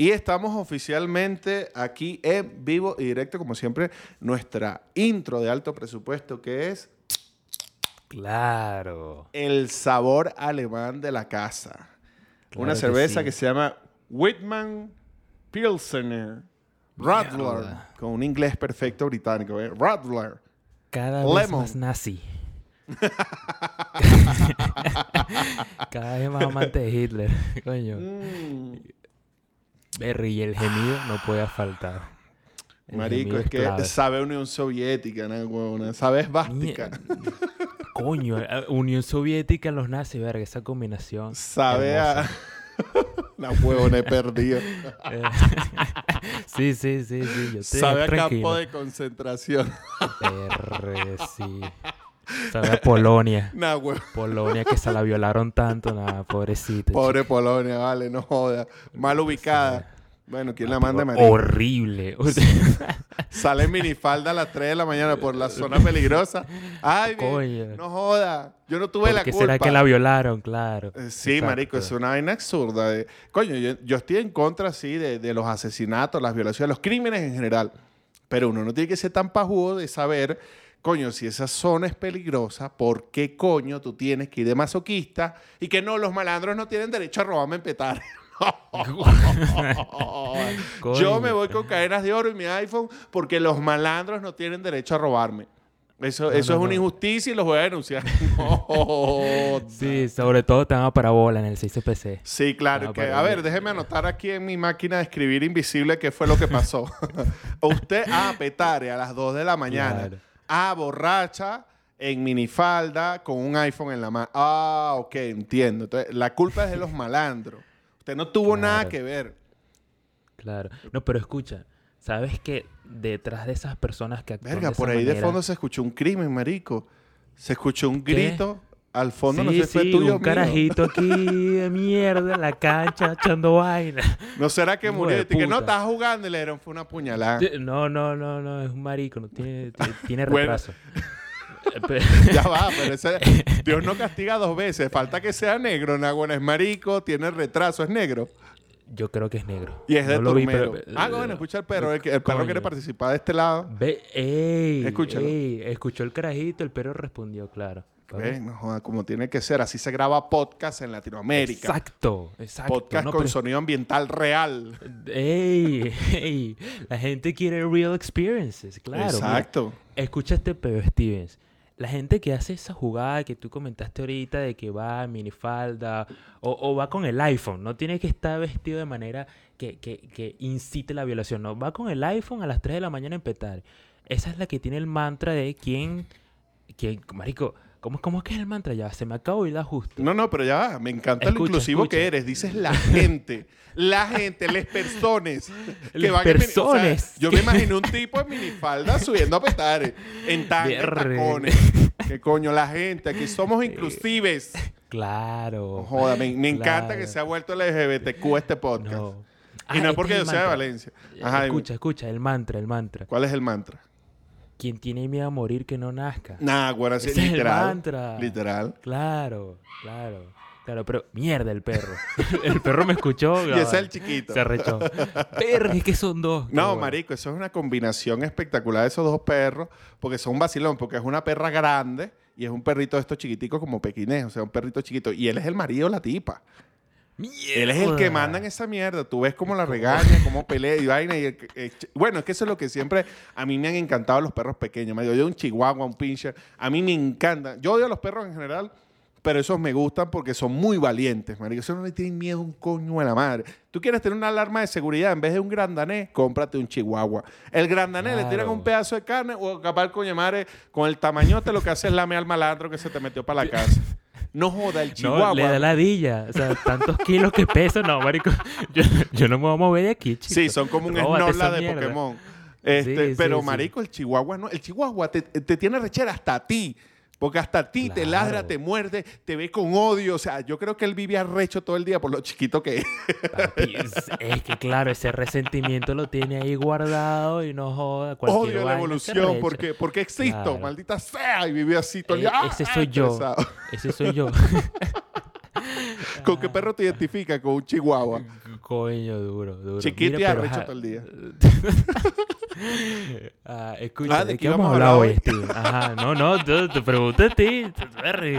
Y estamos oficialmente aquí en vivo y directo, como siempre, nuestra intro de alto presupuesto que es Claro. el sabor alemán de la casa. Claro Una que cerveza sí. que se llama Whitman Pilsener Radler, con un inglés perfecto británico. ¿eh? Radler. Cada vez más nazi. Cada vez más amante de Hitler. Coño. Mm. Berry y el gemido no puede faltar. El Marico, es que clave. sabe Unión Soviética, ¿no? Sabe esvástica. Coño, Unión Soviética, los nazis, verga, esa combinación. Sabe a... La huevona he perdido. Sí, sí, sí, sí. Yo Sabe a campo de concentración. Sí. Sabe a Polonia. Nah. Polonia que se la violaron tanto, nada, pobrecita. Pobre Polonia, vale, no joda. Mal ubicada. Bueno, ¿quién la chica. manda, María? Horrible. Sale en minifalda a las 3 de la mañana por la zona peligrosa. Ay, Coño. no joda. Yo no tuve la ¿Por qué culpa. será que la violaron? Claro. Eh, Sí, Exacto. marico, es una vaina absurda. de- Coño, yo, yo estoy en contra, sí, de, de los asesinatos, las violaciones, los crímenes en general. Pero uno no tiene que ser tan pajudo de saber, coño, si esa zona es peligrosa, ¿por qué coño tú tienes que ir de masoquista? Y que no, los malandros no tienen derecho a robarme en petar. Yo me voy con cadenas de oro y mi iPhone porque los malandros no tienen derecho a robarme. Eso, eso no, es una no. injusticia y los voy a denunciar. Sí, sobre todo te van a parabola en el 6CPC. Sí, claro. Ah, que, a ver, déjeme anotar aquí en mi máquina de escribir invisible qué fue lo que pasó. Usted a petare a las 2 de la mañana. Claro. A borracha en minifalda con un iPhone en la mano. Ah, ok, entiendo. Entonces, la culpa es de los malandros. Usted no tuvo nada que ver. Claro. No, pero escucha. ¿Sabes que detrás de esas personas que actúan Verga, de esa por ahí de fondo se escuchó un crimen, marico. Se escuchó un ¿Qué? Al fondo no sé si fue tuyo un carajito aquí de mierda en la cancha echando vaina. ¿No será que murió? de Y que no estaba jugando y le dieron fue una puñalada. No, no, no, no, es un marico, no tiene, tiene retraso. Eh, Ya va, pero ese, Dios no castiga dos veces. Falta que sea negro. Naguana es marico, tiene retraso, es negro. Yo creo que es negro. Y es de No lo vi, turmero. pero- ah, bueno, escucha el perro. El, perro quiere participar de este lado. Ve, ey, Escúchalo. ey, escuchó el carajito, el perro respondió, claro. Ve, no joda, como tiene que ser. Así se graba podcast en Latinoamérica. Exacto, exacto. Podcast no, con pero- sonido ambiental real. Ey, ey, la gente quiere real experiences, claro. mira. Exacto. Escucha este pedo, Stevens. La gente que hace esa jugada que tú comentaste ahorita de que va en minifalda o, o va con el iPhone, no tiene que estar vestido de manera que, que, que incite la violación, no, va con el iPhone a las 3 de la mañana en petar. Esa es la que tiene el mantra de quién, quién marico, ¿cómo, cómo es que es el mantra? Ya, se me acabó y da justo. No, no, pero ya va. Me encanta lo Escucha, inclusivo escucha. que eres. Dices la gente. La gente, las personas. Que Les van en mini- o sea, personas. yo me imagino un tipo en minifalda subiendo a petar. En tan en tacones. Que coño, la gente. Aquí somos inclusives. Claro. Joda, me, me encanta que se ha vuelto LGBTQ este podcast. No. Y no Ah, es porque este yo es el sea de. Valencia. Ajá, escucha, escucha, el mantra, el mantra. ¿Cuál es el mantra? Quien tiene miedo a morir que no nazca. Nah, bueno, así Ese es el literal. mantra. Literal. Claro, claro. Claro, pero mierda el perro. el perro me escuchó. Y ese es el chiquito. Se arrechó. Perro, es que son dos. No, bueno. marico, eso es una combinación espectacular de esos dos perros, porque son un vacilón, porque es una perra grande y es un perrito de estos chiquiticos como pequinés, o sea, un perrito chiquito. Y él es el marido de la tipa. Él es el que manda en esa mierda. Tú ves cómo la regaña, cómo pelea y vaina. Y eh, bueno, es que eso es lo que siempre... A mí me han encantado los perros pequeños. Me Yo un chihuahua, un pincher. A mí me encantan. Yo odio a los perros en general, pero esos me gustan porque son muy valientes, marico. Eso no le tienen miedo a un coño a la madre. Tú quieres tener una alarma de seguridad en vez de un grandanés, cómprate un chihuahua. El grandanés le tiran un pedazo de carne o capaz el coño madre con el tamañote lo que hace es lame al malandro que se te metió para la casa. No joda, el chihuahua. No, le da ladilla. O sea, tantos kilos que pesa. No, marico. Yo, yo no me voy a mover de aquí, chico. Sí, son como un Róbate Snorla esa de mierda. Pokémon. Este, Sí, pero, sí, marico, el chihuahua no. El chihuahua te, te tiene rechera hasta a ti. Porque hasta a ti te ladra, te muerde, te ve con odio. O sea, yo creo que él vive arrecho todo el día por lo chiquito que es. Papi, es, que claro, ese resentimiento lo tiene ahí guardado y no joda. Odio la evolución porque, porque existo, Claro. maldita sea. Y vive así todo el día. ese ¡ah! soy yo. Ese soy yo. ¿Con qué perro te identificas? Con un chihuahua. Coño, duro, duro. Chiquito y arrecho todo el día. ah, escucha, Ah, ¿de, qué vamos a hablar hoy, Steven? Ajá, no, no, te, te pregunté a ti.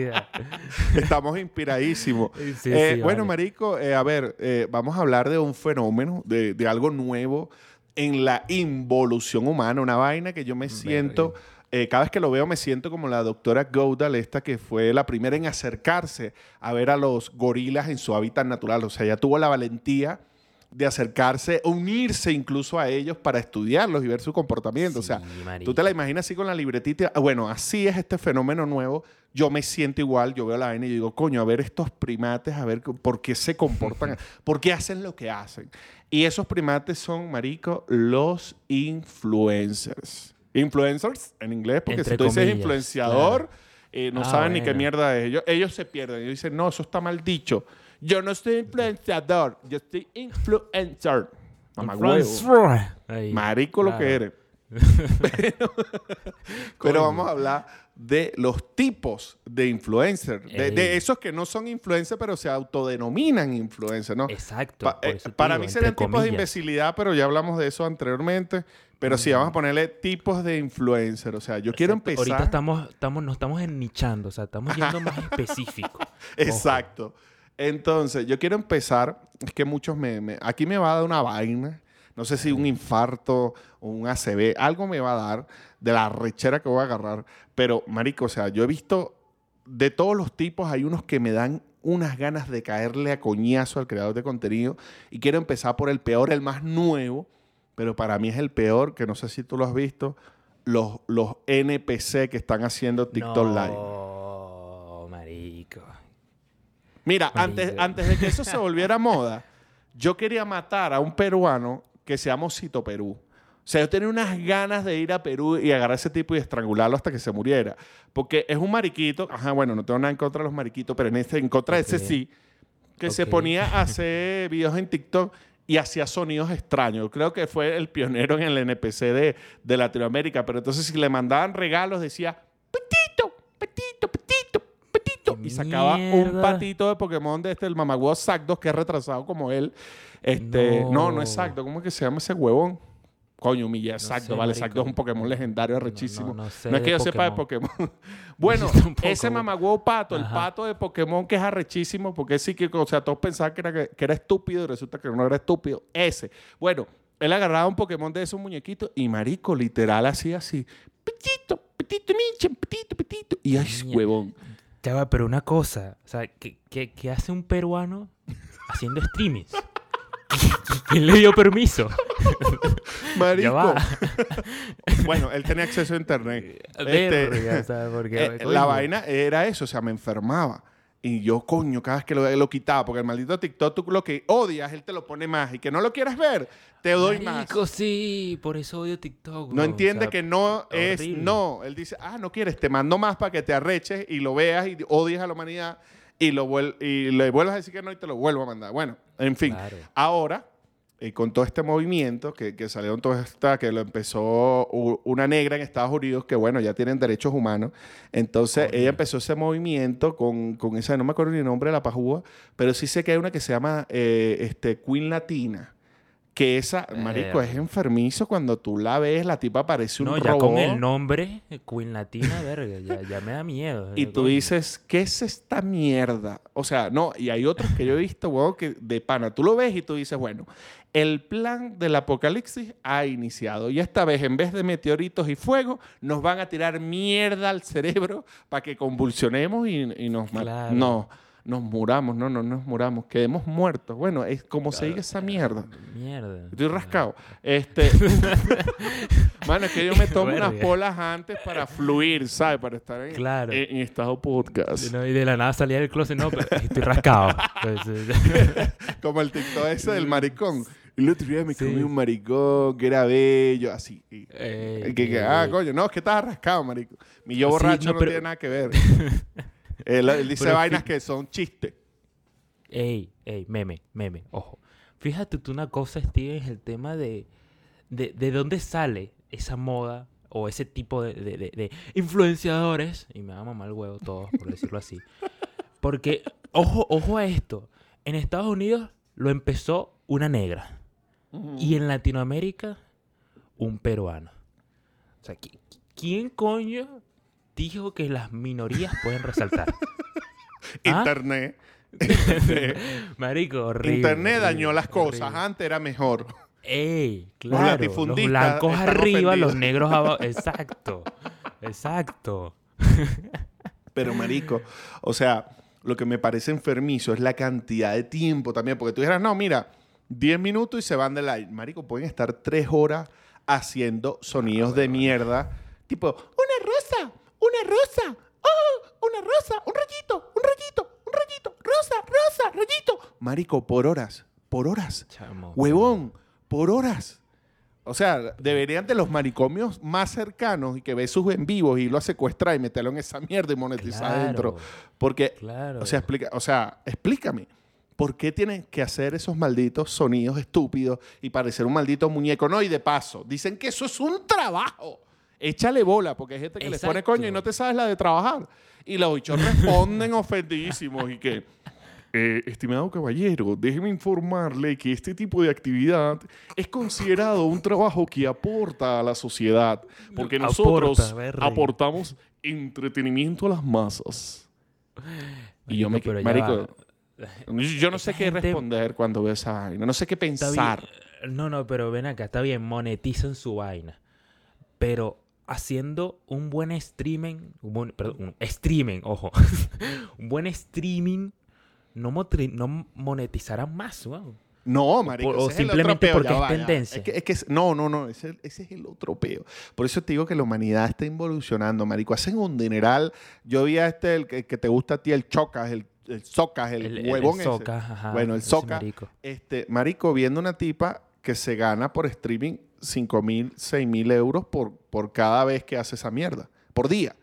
Estamos inspiradísimos. Sí, sí, Eh, sí, bueno, vale. Marico, eh, a ver, eh, vamos a hablar de un fenómeno, de, de algo nuevo en la involución humana, una vaina que yo me siento, eh, cada vez que lo veo me siento como la doctora Goudal, esta que fue la primera en acercarse a ver a los gorilas en su hábitat natural. O sea, ella tuvo la valentía de acercarse, unirse incluso a ellos para estudiarlos y ver su comportamiento. o sea, Tú te la imaginas así con la libretita. Ah, Bueno, así es este fenómeno nuevo. Yo me siento igual, yo veo la vaina y digo, coño, a ver estos primates, a ver por qué se comportan, por qué hacen lo que hacen. Y esos primates son, marico, los influencers. Influencers en inglés, porque Entre si tú dices comillas, influenciador, eh, no Ah, saben ni qué mierda es. Ellos, ellos se pierden. Ellos dicen, no, eso está mal dicho. Yo no soy influenciador, yo soy influencer. Mamá. Ahí, Marico lo que eres. pero, pero vamos a hablar de los tipos de influencers. De, esos que no son influencers, pero se autodenominan influencers, ¿no? Exacto. Pa- eh, para digo, mí serían tipos de imbecilidad, pero ya hablamos de eso anteriormente. Pero sí, vamos a ponerle tipos de influencer. O sea, yo quiero Exacto. empezar... Ahorita estamos, estamos, nos estamos ennichando, o sea, estamos yendo más específico. Exacto. Entonces, yo quiero empezar. Es que muchos me, me- Aquí me va a dar una vaina. No sé si un infarto o un ACV. Algo me va a dar de la rechera que voy a agarrar. Pero, marico, o sea, yo he visto de todos los tipos, hay unos que me dan unas ganas de caerle a coñazo al creador de contenido. Y quiero empezar por el peor, el más nuevo. Pero para mí es el peor, que no sé si tú lo has visto. Los, los NPC que están haciendo TikTok Live. no, marico. Mira, Marico. antes, antes de que eso se volviera moda, yo quería matar a un peruano que se llama Osito Perú. O sea, yo tenía unas ganas de ir a Perú y agarrar a ese tipo y estrangularlo hasta que se muriera. Porque es un mariquito, ajá, bueno, no tengo nada en contra de los mariquitos, pero en, este, en contra de ese sí, que se ponía a hacer videos en TikTok y hacía sonidos extraños. Creo que fue el pionero en el NPC de, de Latinoamérica. Pero entonces si le mandaban regalos decía, petito, petito, petito, petito. ¡Qué Y sacaba un patito de Pokémon de este, el mamagüevo Zapdos, que es retrasado como él. Este, no. no, No. es Zapdos. ¿Cómo es que se llama ese huevón? Coño, Zapdos, sé, vale. Zapdos es un Pokémon legendario, No, arrechísimo. no, No, no sé es que yo sepa de Pokémon. bueno, ese mamagüevo pato, el pato de Pokémon que es arrechísimo, porque sí que, o sea, todos pensaban que era, que era estúpido y resulta que no era estúpido. Ese. Bueno, él agarraba un Pokémon de esos muñequitos y marico, literal, hacía así. Petito, petito, ninja, petito, petito. Y ay, huevón. Ya va, pero una cosa, o sea, ¿qué, qué, qué hace un peruano haciendo streamings? ¿Quién le dio permiso? Marico. Bueno, él tenía acceso a internet. Este, eh, la vaina era eso, o sea, me enfermaba. Y yo, coño, cada vez que lo, lo quitaba, porque el maldito TikTok, tú lo que odias, él te lo pone más. Y que no lo quieres ver, te doy Marico, más. sí, por eso odio TikTok. No bro, entiende o sea, que no es horrible. no. Él dice, ah, no quieres, te mando más para que te arreches y lo veas y odies a la humanidad y, lo vuel- y le vuelvas a decir que no y te lo vuelvo a mandar. Bueno, en fin. Claro. Ahora, eh, con todo este movimiento que, que salió en toda esta, que lo empezó una negra en Estados Unidos, que bueno, ya tienen derechos humanos. Entonces, ella empezó ese movimiento con, con esa, no me acuerdo ni el nombre de la pajúa, pero sí sé que hay una que se llama eh, este, Queen Latina. Que esa, marico, es enfermizo cuando tú la ves, la tipa parece un No, ya robot. con el nombre, Queen Latina, verga, ya, ya me da miedo. Y eh, tú coño. dices, ¿qué es esta mierda? O sea, no, y hay otros que yo he visto, weón, que de pana, tú lo ves y tú dices, bueno, el plan del apocalipsis ha iniciado. Y esta vez, en vez de meteoritos y fuego, nos van a tirar mierda al cerebro para que convulsionemos y, y nos, Claro. no, nos muramos. No, no nos muramos, quedemos muertos. Bueno, es como se diga esa mierda. Mierda. Estoy rascado. Este. Mano, es que yo me tomo unas polas antes para fluir, ¿sabes? Para estar en, Claro. en, en estado podcast. No, y de la nada salía del closet, no, pero estoy rascado. Pues, eh, Como el TikTok ese del maricón. Y el otro día me Sí. comí un maricón que era bello, así. Y- eh, que, que- eh, ah, coño, no, es que estaba rascado, marico. Mi yo Sí, borracho no, no, pero- tiene nada que ver. él, él dice Pero vainas que son chistes. Ey, ey, meme, meme, ojo. Fíjate tú una cosa, Steven, es el tema de, de, de dónde sale esa moda o ese tipo de, de- de- de influenciadores, y me va a mamar el huevo todos, por decirlo así. Porque Ojo, ojo a esto. En Estados Unidos lo empezó una negra. Y en Latinoamérica, un peruano. O sea, ¿qui- ¿quién coño dijo que las minorías pueden resaltar? ¿Ah? Internet. Marico, horrible. Internet dañó horrible, las cosas. horrible. Antes era mejor. Ey, Los claro. Los blancos arriba, los negros abajo. Exacto. Exacto. Pero, marico, o sea, lo que me parece enfermizo es la cantidad de tiempo también. Porque tú dijeras, no, mira, 10 minutos y se van de live. Marico, pueden estar 3 horas haciendo sonidos de mierda. Tipo, una rosa, una rosa, oh, una rosa, un rayito, un rayito, un rayito, rosa, rosa, rayito. Marico, por horas, por horas. Chamo. Huevón, por horas. O sea, deberían de los manicomios más cercanos y que ve sus en vivos y lo secuestrar y meterlo en esa mierda y monetizar Claro, adentro. Porque, Claro. o sea, explica, o sea, explícame. ¿Por qué tienen que hacer esos malditos sonidos estúpidos y parecer un maldito muñeco? No, y de paso, dicen que eso es un trabajo. Échale bola, porque hay gente que les pone Exacto. coño y no te sabes la de trabajar. Y los bichos responden ofendidísimos y que, eh, estimado caballero, déjeme informarle que este tipo de actividad es considerado un trabajo que aporta a la sociedad, porque nosotros aportamos entretenimiento a las masas. Y yo me quedé, marico, yo no sé qué gente- responder cuando veo esa vaina, no sé qué pensar. No, no, pero ven acá, está bien, monetizan su vaina. Pero haciendo un buen streaming, un buen, perdón, un streaming, ojo, un buen streaming, no, motri- no monetizarán más. No, marico, o ese es el simplemente otro peo, porque es tendencia. Es que, es que es- no, no, no, ese, ese es el otro peo. Por eso te digo que la humanidad está involucionando, marico. Hacen un dineral. Yo vi a este, el que, que te gusta a ti, el chocas, el, el socas, el, huevón ese. soca, ajá, Bueno, el ese soca. marico. Este, marico, viendo una tipa que se gana por streaming 5 mil, 6 mil euros por, por cada vez que hace esa mierda. Por día.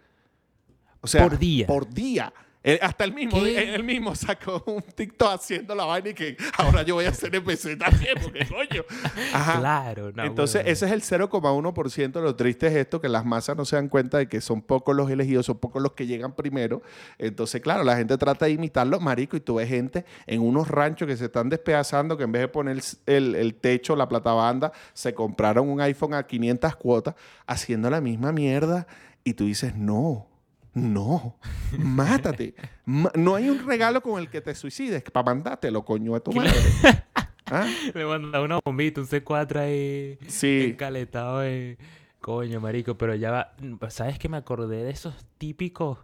O sea, Por día. Por día. Eh, hasta el mismo, él, él mismo sacó un TikTok haciendo la vaina y que ahora yo voy a hacer empecé también, porque coño. Ajá. Claro, no, Entonces, ese es el 0,1%. Lo triste es esto, que las masas no se dan cuenta de que son pocos los elegidos, son pocos los que llegan primero. Entonces, claro, la gente trata de imitarlo, marico, y tú ves gente en unos ranchos que se están despedazando, que en vez de poner el, el techo, la platabanda, se compraron un iPhone a 500 cuotas, haciendo la misma mierda. Y tú dices, no, no, mátate. Ma- no hay un regalo con el que te suicides para mandártelo, coño, a tu madre. ¿Ah? Me manda una bombita, un C4 ahí. Sí. Encaletado en... Coño, marico, pero ya va... ¿Sabes que me acordé de esos típicos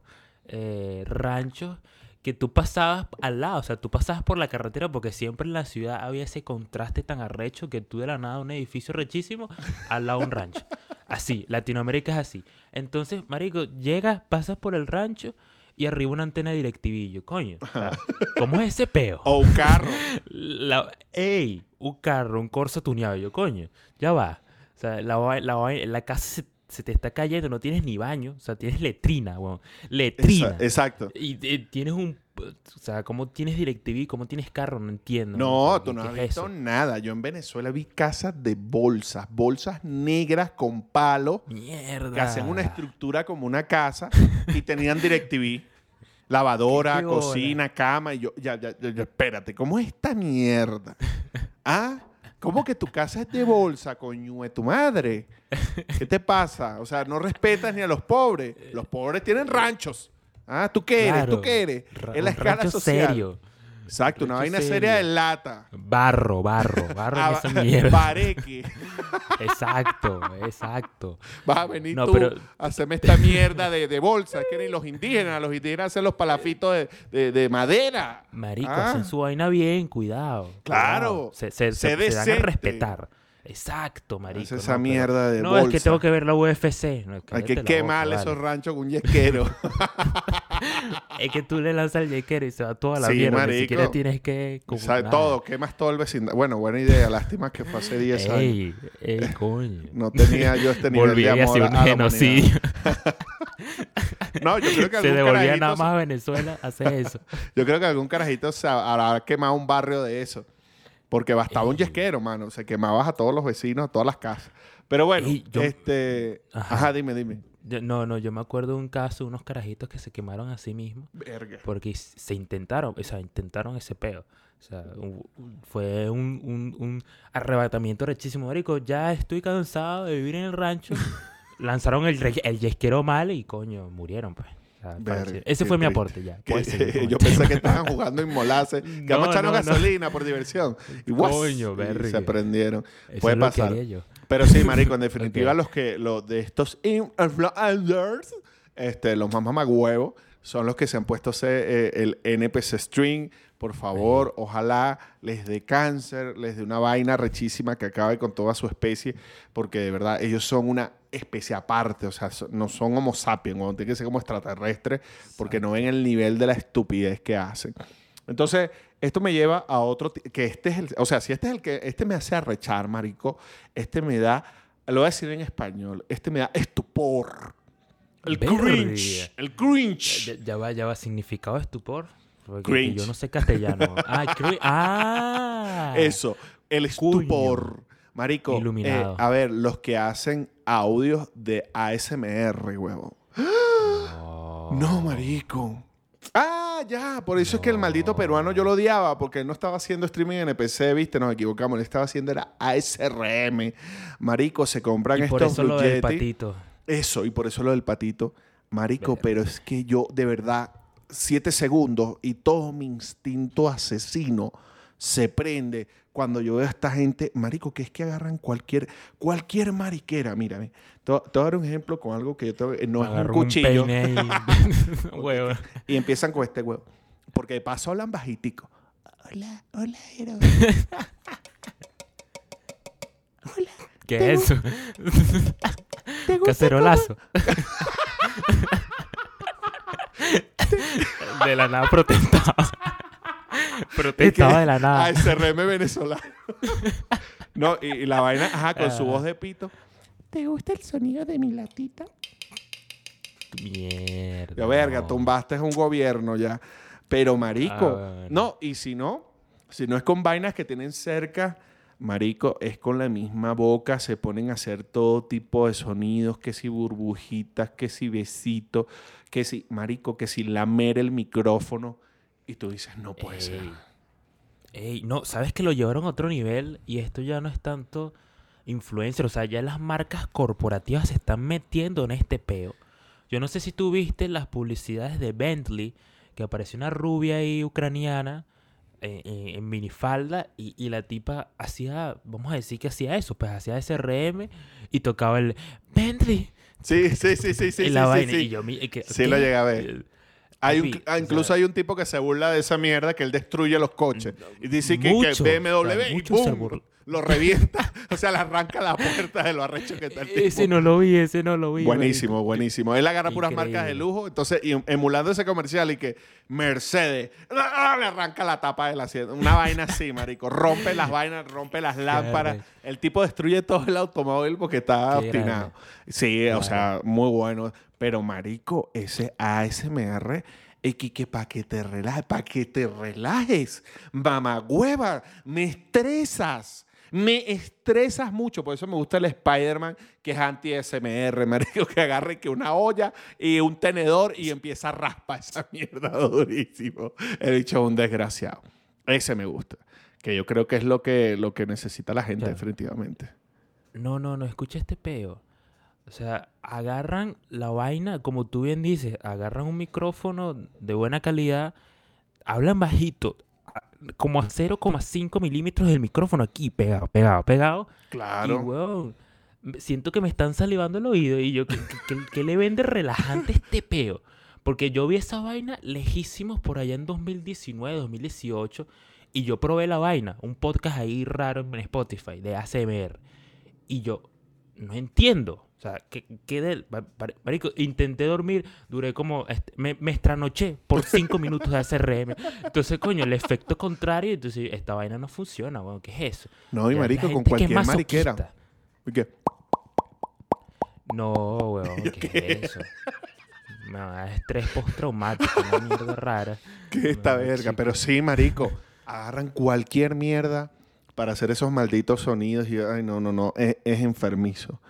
eh, ranchos que tú pasabas al lado? O sea, tú pasabas por la carretera porque siempre en la ciudad había ese contraste tan arrecho que tú de la nada un edificio rechísimo al lado de un rancho. Así, Latinoamérica es así. Entonces, marico, llegas, pasas por el rancho y arriba una antena de directivillo. Coño, o sea, ¿cómo es ese peo? O un carro. La, ¡Ey! Un carro, un corso tuneado. Yo, coño, ya va. O sea, la, la, la casa se, se te está cayendo, no tienes ni baño. O sea, tienes letrina, weón. Letrina. Exa- Exacto. Y eh, tienes un... O sea, ¿cómo tienes DirecTV? ¿Cómo tienes carro? No entiendo. No, O sea, tú ¿qué- no has es visto eso? nada. Yo en Venezuela vi casas de bolsas, bolsas negras con palo Mierda. que hacían una estructura como una casa y tenían DirecTV, lavadora, cocina, cama y yo, ya, ya, ya, ya, espérate, ¿cómo es esta mierda? ¿Ah? ¿Cómo que tu casa es de bolsa, coño de tu madre? ¿Qué te pasa? O sea, no respetas ni a los pobres. Los pobres tienen ranchos. ¿Ah? ¿Tú qué eres? ¿Tú Claro. qué eres? Es la escala social. serio. Exacto, una vaina seria de lata. Barro, barro, barro en Ah, esa mierda. Bareque. Exacto, exacto. Vas a venir No, tú pero- a hacerme esta mierda de, de bolsa. Es que ni los indígenas, los indígenas hacen los palafitos de, de- de madera. Marico, Ah. hacen su vaina bien, cuidado. Claro. cuidado. Se, se, Sé se- se dan a decente. respetar. Exacto, marico. No, esa pero- mierda de No, bolsa. es que tengo que ver la UFC. No, Hay que quemar boca, esos vale. ranchos con un yesquero. Es que tú le lanzas el yequero y se va toda la Sí, mierda. Ni marico. siquiera tienes que... O sea, nada. todo, quemas todo el vecindario. Bueno, buena idea. Lástima que fue hace 10 años. Ey, ey, coño. No tenía yo este nivel Volví de amor a, un a genocidio. No, yo creo que Se devolvía carajito nada se- más a Venezuela hacer eso. Yo creo que algún carajito se habrá quemado un barrio de eso. Porque bastaba un Ey. yesquero, mano. Se quemabas a todos los vecinos, a todas las casas. Pero bueno, yo- este... Ajá. Ajá. dime, dime. Yo- no, no, yo me acuerdo de un caso, unos carajitos que se quemaron a sí mismos Verga. porque se intentaron, o sea, intentaron ese peo. O sea, un- un- fue un, un- un arrebatamiento rechísimo. Marico, ya estoy cansado de vivir en el rancho. Lanzaron el yesquero mal y coño, murieron, pues. Sea. Ese fue mi aporte ya. Que- seguir yo pensé que estaban jugando inmolace. Que No, vamos a echarnos no, no. gasolina por diversión. Y. Coño, Y se prendieron. Eso Puede pasar. Pero sí, marico, en definitiva los que los de estos influencers, este, los más mamagüevos, son los que se han puesto hacer, eh, el NPC string. Por favor, ojalá les dé cáncer, les dé una vaina rechísima que acabe con toda su especie, porque de verdad ellos son una especie aparte, o sea, no son homo sapiens, o tienen que ser como extraterrestres, porque no ven el nivel de la estupidez que hacen. Entonces, esto me lleva a otro, que este es el, o sea, si este es el que, este me hace arrechar, marico, este me da, lo voy a decir en español, este me da estupor. El Verga. cringe, el cringe. Ya, ya va, ya va. ¿Significado estupor? Cringe. yo no sé castellano. ah, ah. Eso, el estupor. Marico, Iluminado. eh, a ver, los que hacen audios de ASMR, huevo. No. No, marico. Ah, ya, por eso es que el maldito peruano yo lo odiaba, porque él no estaba haciendo streaming en NPC, viste, nos equivocamos, él estaba haciendo era ASRM. Marico, se compran Y estos por eso lo del patito. Eso, y por eso lo del patito. Marico, pero es que yo, de verdad, siete segundos y todo mi instinto asesino se prende cuando yo veo a esta gente, marico, que es que agarran cualquier, cualquier mariquera. Mírame, te, voy- te voy a dar un ejemplo con algo que yo te, no es un cuchillo. peine y- Huevo. y empiezan con este huevo. Porque de paso hablan bajitico. Hola, hola, Jero. ¿Qué es eso? ¿Te gusta Cacerolazo. De la nada protestaba. protestaba de la nada. ASRM venezolano. no, y, y la vaina, ajá, con su Ah. voz de pito. ¿Te gusta el sonido de mi latita? Mierda. Yo, verga, no. tumbaste un gobierno ya. Pero, marico, Ah, bueno. no, y si no, si no es con vainas que tienen cerca, marico, es con la misma boca, se ponen a hacer todo tipo de sonidos, que si burbujitas, que si besitos, que si, marico, que si lamer el micrófono. Y tú dices, no puede ser. Ey, no, sabes que lo llevaron a otro nivel y esto ya no es tanto influencer, o sea, ya las marcas corporativas se están metiendo en este peo. Yo no sé si tú viste las publicidades de Bentley, que apareció una rubia ahí ucraniana eh, eh, en minifalda y, y la tipa hacía, vamos a decir que hacía eso, pues hacía SRM y tocaba el Bentley Sí, sí, sí, sí, sí. y sí, la sí, vaina sí. y yo que- Sí lo llegué a ver. Hay un- incluso hay un tipo que se burla de esa mierda que él destruye los coches. Y dice que, que Mucho, BMW o sea, y mucho ¡pum! Lo revienta. o sea, le arranca la puerta de lo arrecho que está el tipo. Ese no lo vi, ese no lo vi. Buenísimo, buenísimo. Él agarra puras marcas de lujo. Entonces, y emulando ese comercial y que Mercedes ¡ah! le arranca la tapa del asiento. Una vaina así, marico. Rompe las vainas, rompe las lámparas. El tipo destruye todo el automóvil porque está Qué obstinado. grande. Sí, o sea, muy bueno. Pero, marico, ese ASMR... Es que, que para que te relajes, para que te relajes, mamagüeva, me estresas. Me estresas mucho, por eso me gusta el Spider-Man, que es anti-SMR, marico, que agarre que una olla y un tenedor y empieza a raspar esa mierda durísimo. He dicho un desgraciado. Ese me gusta, que yo creo que es lo que, lo que necesita la gente, definitivamente. No, no, no, escucha este peo. O sea, agarran la vaina, como tú bien dices, agarran un micrófono de buena calidad, hablan bajito, como a 0,5 milímetros del micrófono aquí, pegado, pegado, pegado. Y, Claro. weón, me- siento que me están salivando el oído y yo, ¿qué, qué- qué- qué le vende relajante este peo? Porque yo vi esa vaina lejísimos por allá en 2019, 2018 y yo probé la vaina, un podcast ahí raro en Spotify de ACMR. Y yo no entiendo. O sea, ¿qué, qué del- marico, intenté dormir, duré como, me, me estranoché por cinco minutos de ACRM. Entonces, coño, el efecto contrario, entonces esta vaina no funciona, weón, ¿qué es eso? No, y marico, con cualquier mariquera. que, No, weón, ¿qué, es eso? Me da estrés postraumático, una mierda rara. ¿Qué esta verga? chico. Pero sí, marico, agarran cualquier mierda para hacer esos malditos sonidos. Y, ay, no, no, no, es, es enfermizo.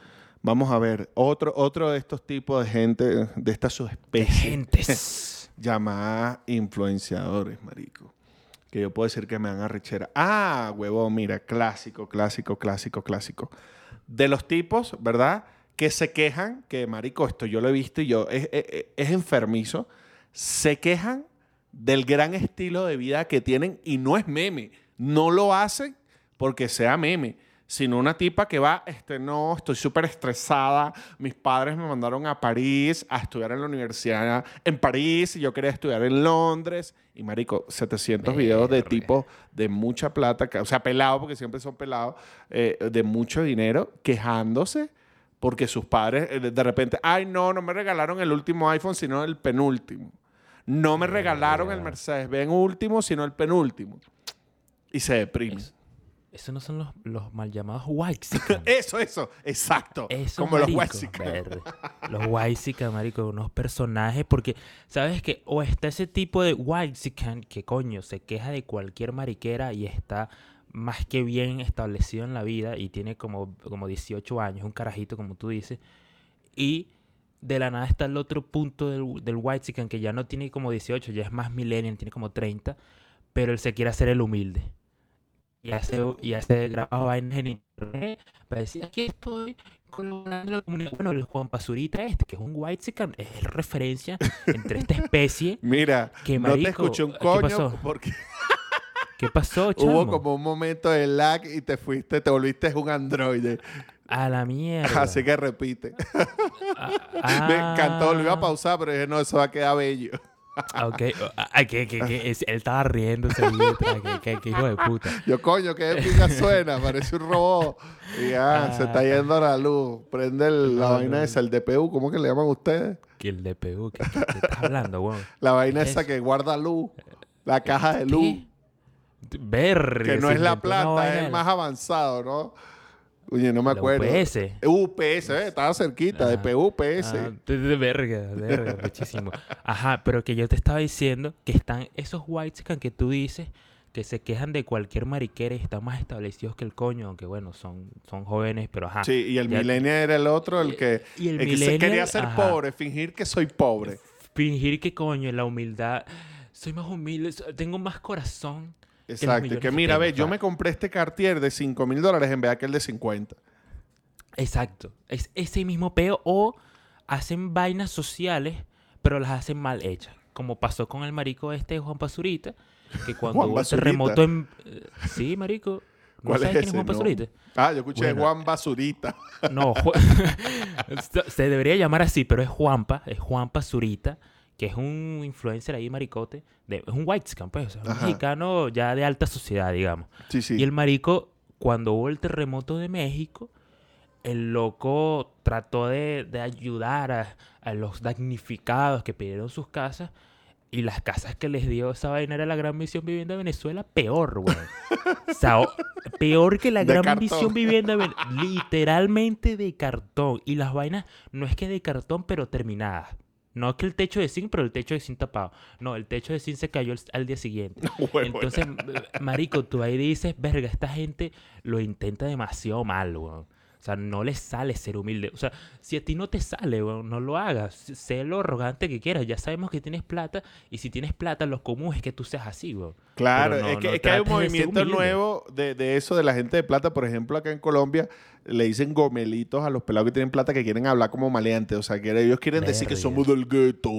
Vamos a ver, otro, otro de estos tipos de gente, de esta subespecie, Gentes. llamada influenciadores, marico. Que yo puedo decir que me dan arrechera. Ah, huevón, mira, clásico, clásico, clásico, clásico. De los tipos, ¿verdad? Que se quejan, que marico, esto yo lo he visto y yo, es, es- es enfermizo, se quejan del gran estilo de vida que tienen y no es meme. No lo hacen porque sea meme, sino una tipa que va, este, no, estoy súper estresada, mis padres me mandaron a París a estudiar en la universidad en París y yo quería estudiar en Londres. Y marico, 700 videos de tipos de mucha plata, o sea, pelados, porque siempre son pelados, eh, de mucho dinero, quejándose porque sus padres eh, de- repente, ay, no, no me regalaron el último iPhone, sino el penúltimo. No me regalaron el Verga. Mercedes Benz último, sino el penúltimo. Y se deprime. Esos no son los, los mal llamados whites. Eso, eso, exacto. Eso, Como los marico, Wexican. verde. Los Waxican, marico, unos personajes. Porque, ¿sabes qué? O está ese tipo de Waxican que, coño, se queja de cualquier mariquera y está más que bien establecido en la vida y tiene como, como 18 años, un carajito, como tú dices. Y de la nada está el otro punto del, del Waxican que ya no tiene como 18, ya es más millennial, tiene como 30, pero él se quiere hacer el humilde. Y hace, y hace graba vainas en internet para decir, aquí estoy colaborando en la comunidad. Bueno, el Juan Pasurita este, que es un whitezican, es referencia entre esta especie. Mira, Que, no te escuché un ¿qué coño pasó? porque ¿Qué pasó, chamo? hubo como un momento de lag y te fuiste, te volviste un androide. A la mierda. Así que repite. Ah, Me encantó, lo iba a ah, pausar, pero dije, no, eso va a quedar bello. Ah, Ok, ah, ah, que, que, que él estaba riéndose que, que- que hijo de puta. Yo, coño, qué épica suena, parece un robot. Y ya, se está Ah. yendo la luz. Prende el- la No, vaina no. esa, el DPU, ¿cómo que le llaman ustedes? Que el DPU, que, que, que estás hablando, weón. La vaina ¿Qué es esa que guarda luz, la caja de luz. ¿Qué? Verga. Que no es la vaina es el más avanzado, ¿no? Oye, no me acuerdo. UPS. UPS, eh, estaba cerquita, Ah, DPU, UPS. Ah, de, de verga, de verga, muchísimo. Ajá, pero que yo te estaba diciendo que están esos whites que tú dices que se quejan de cualquier mariquera y están más establecidos que el coño, aunque bueno, son, son jóvenes, pero ajá. Sí, y el Ya- millennial era el otro, el que, Y el el que se quería ser ajá. pobre, fingir que soy pobre. Fingir que coño, la humildad. Soy más humilde, tengo más corazón. Exacto. Que que mira, ve, yo me compré este Cartier de 5 mil dólares en vez de aquel de 50. Exacto. Es ese mismo peo. O hacen vainas sociales, pero las hacen mal hechas. Como pasó con el marico este Juan Pasurita, que cuando Juan hubo el terremoto en... eh, Sí, marico. ¿No ¿Cuál sabes es quién es ese? Juan No. Pasurita? Ah, yo escuché Bueno. Juan Basurita. No, Ju- se- debería llamar así, pero es Juanpa, es Juanpa Zurita, que es un influencer ahí, maricote. de- es un white scam, pues, o sea, un Ajá. mexicano ya de alta sociedad, digamos. Sí, sí. Y el marico, cuando hubo el terremoto de México, el loco trató de, de ayudar a, a los damnificados que pidieron sus casas. Y las casas que les dio esa vaina era la Gran Misión Vivienda de Venezuela, peor, güey. O sea, o- peor que la De Gran cartón. Misión Vivienda de Ven- Literalmente de cartón. Y las vainas no es que de cartón, pero terminadas. No que el techo de zinc, pero el techo de zinc tapado. No, el techo de zinc se cayó al día siguiente. Entonces, marico, tú ahí dices, verga, esta gente lo intenta demasiado mal, weón. O sea, no les sale ser humilde. O sea, si a ti no te sale, weón, no lo hagas. Sé lo arrogante que quieras. Ya sabemos que tienes plata. Y si tienes plata, lo común es que tú seas así, weón. Claro, no- es, que, no es que hay un de movimiento nuevo de, de eso de la gente de plata. Por ejemplo, acá en Colombia le dicen gomelitos a los pelados que tienen plata que quieren hablar como maleantes. O sea, que ellos quieren decir que somos del gueto.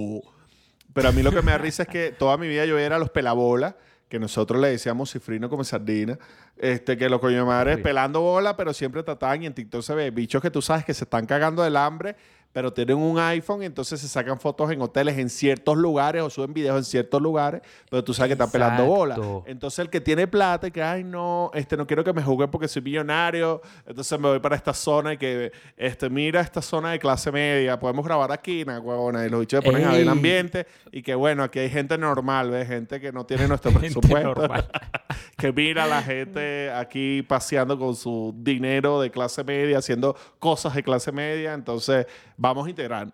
Pero a mí lo que me da risa es que toda mi vida yo era los pelabolas, que nosotros le decíamos cifrino como sardina, este, que los coño de madre Sí. pelando bola, pero siempre trataban y en TikTok se ve bichos que tú sabes que se están cagando del hambre, pero tienen un iPhone entonces se sacan fotos en hoteles en ciertos lugares o suben videos en ciertos lugares, pero tú sabes que están pelando bola. Entonces el que tiene plata y que, ay, no, este, no quiero que me juzguen porque soy millonario, entonces me voy para esta zona y que, este, mira esta zona de clase media, podemos grabar aquí, na, huevona, y los bichos ponen a ver el ambiente y que, bueno, aquí hay gente normal, ¿ves? Gente que no tiene nuestro presupuesto, que mira a la gente aquí paseando con su dinero de clase media, haciendo cosas de clase media, entonces vamos a integrar.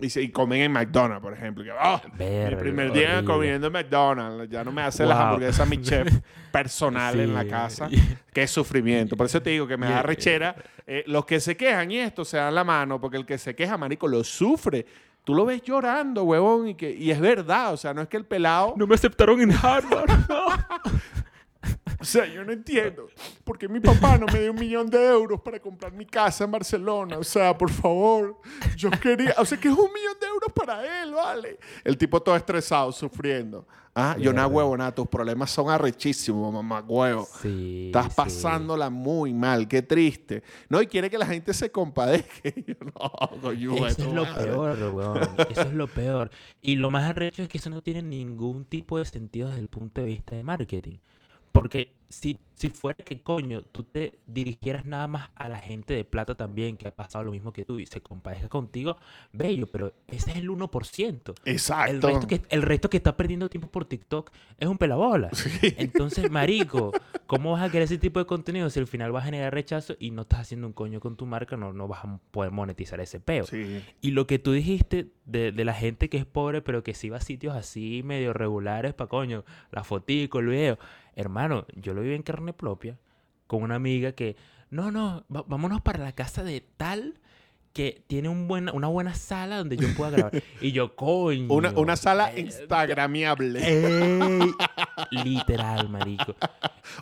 Y, se- y comen en McDonald's, por ejemplo. Que, "Ah, mi Verga, primer día horrible. comiendo en McDonald's. Ya no me hace las Wow. hamburguesas mi chef personal en la Sí. casa. Qué sufrimiento. Por eso te digo que me da rechera. Eh, los que se quejan y esto se dan la mano, porque el que se queja, marico, lo sufre. Tú lo ves llorando, huevón, y, que, y es verdad. O sea, no es que el pelado... No me aceptaron en Harvard. O sea, yo no entiendo. ¿Por qué mi papá no me dio un millón de euros para comprar mi casa en Barcelona? O sea, por favor. Yo quería... O sea, que es un millón de euros para él, ¿vale? El tipo todo estresado, sufriendo. Ah, yo no huevo, nada. Tus problemas son arrechísimos, mamá huevo. Sí. Estás sí. pasándola muy mal, qué triste. No, y quiere que la gente se compadezca. Yo, no, coño, Eso es lo madre. peor, weón. Eso es lo peor. Y lo más arrecho es que eso no tiene ningún tipo de sentido desde el punto de vista de marketing. Porque si, si fuera que, coño, tú te dirigieras nada más a la gente de plata también, que ha pasado lo mismo que tú, y se compadezca contigo, bello, pero ese es el 1%. El Exacto. resto, que, el resto que está perdiendo tiempo por TikTok es un pelabola. Entonces, marico, ¿cómo vas a querer ese tipo de contenido si al final vas a generar rechazo y no estás haciendo un coño con tu marca? No, no vas a poder monetizar ese peo. Sí. Y lo que tú dijiste de, de la gente que es pobre, pero que sí va a sitios así medio regulares para coño, la fotico, el video. Hermano, yo lo viví en carne propia con una amiga que, no, no, vámonos para la casa de tal que tiene un buena, una buena sala donde yo pueda grabar. Y yo, coño. Una, una sala eh, instagramiable. Literal, marico.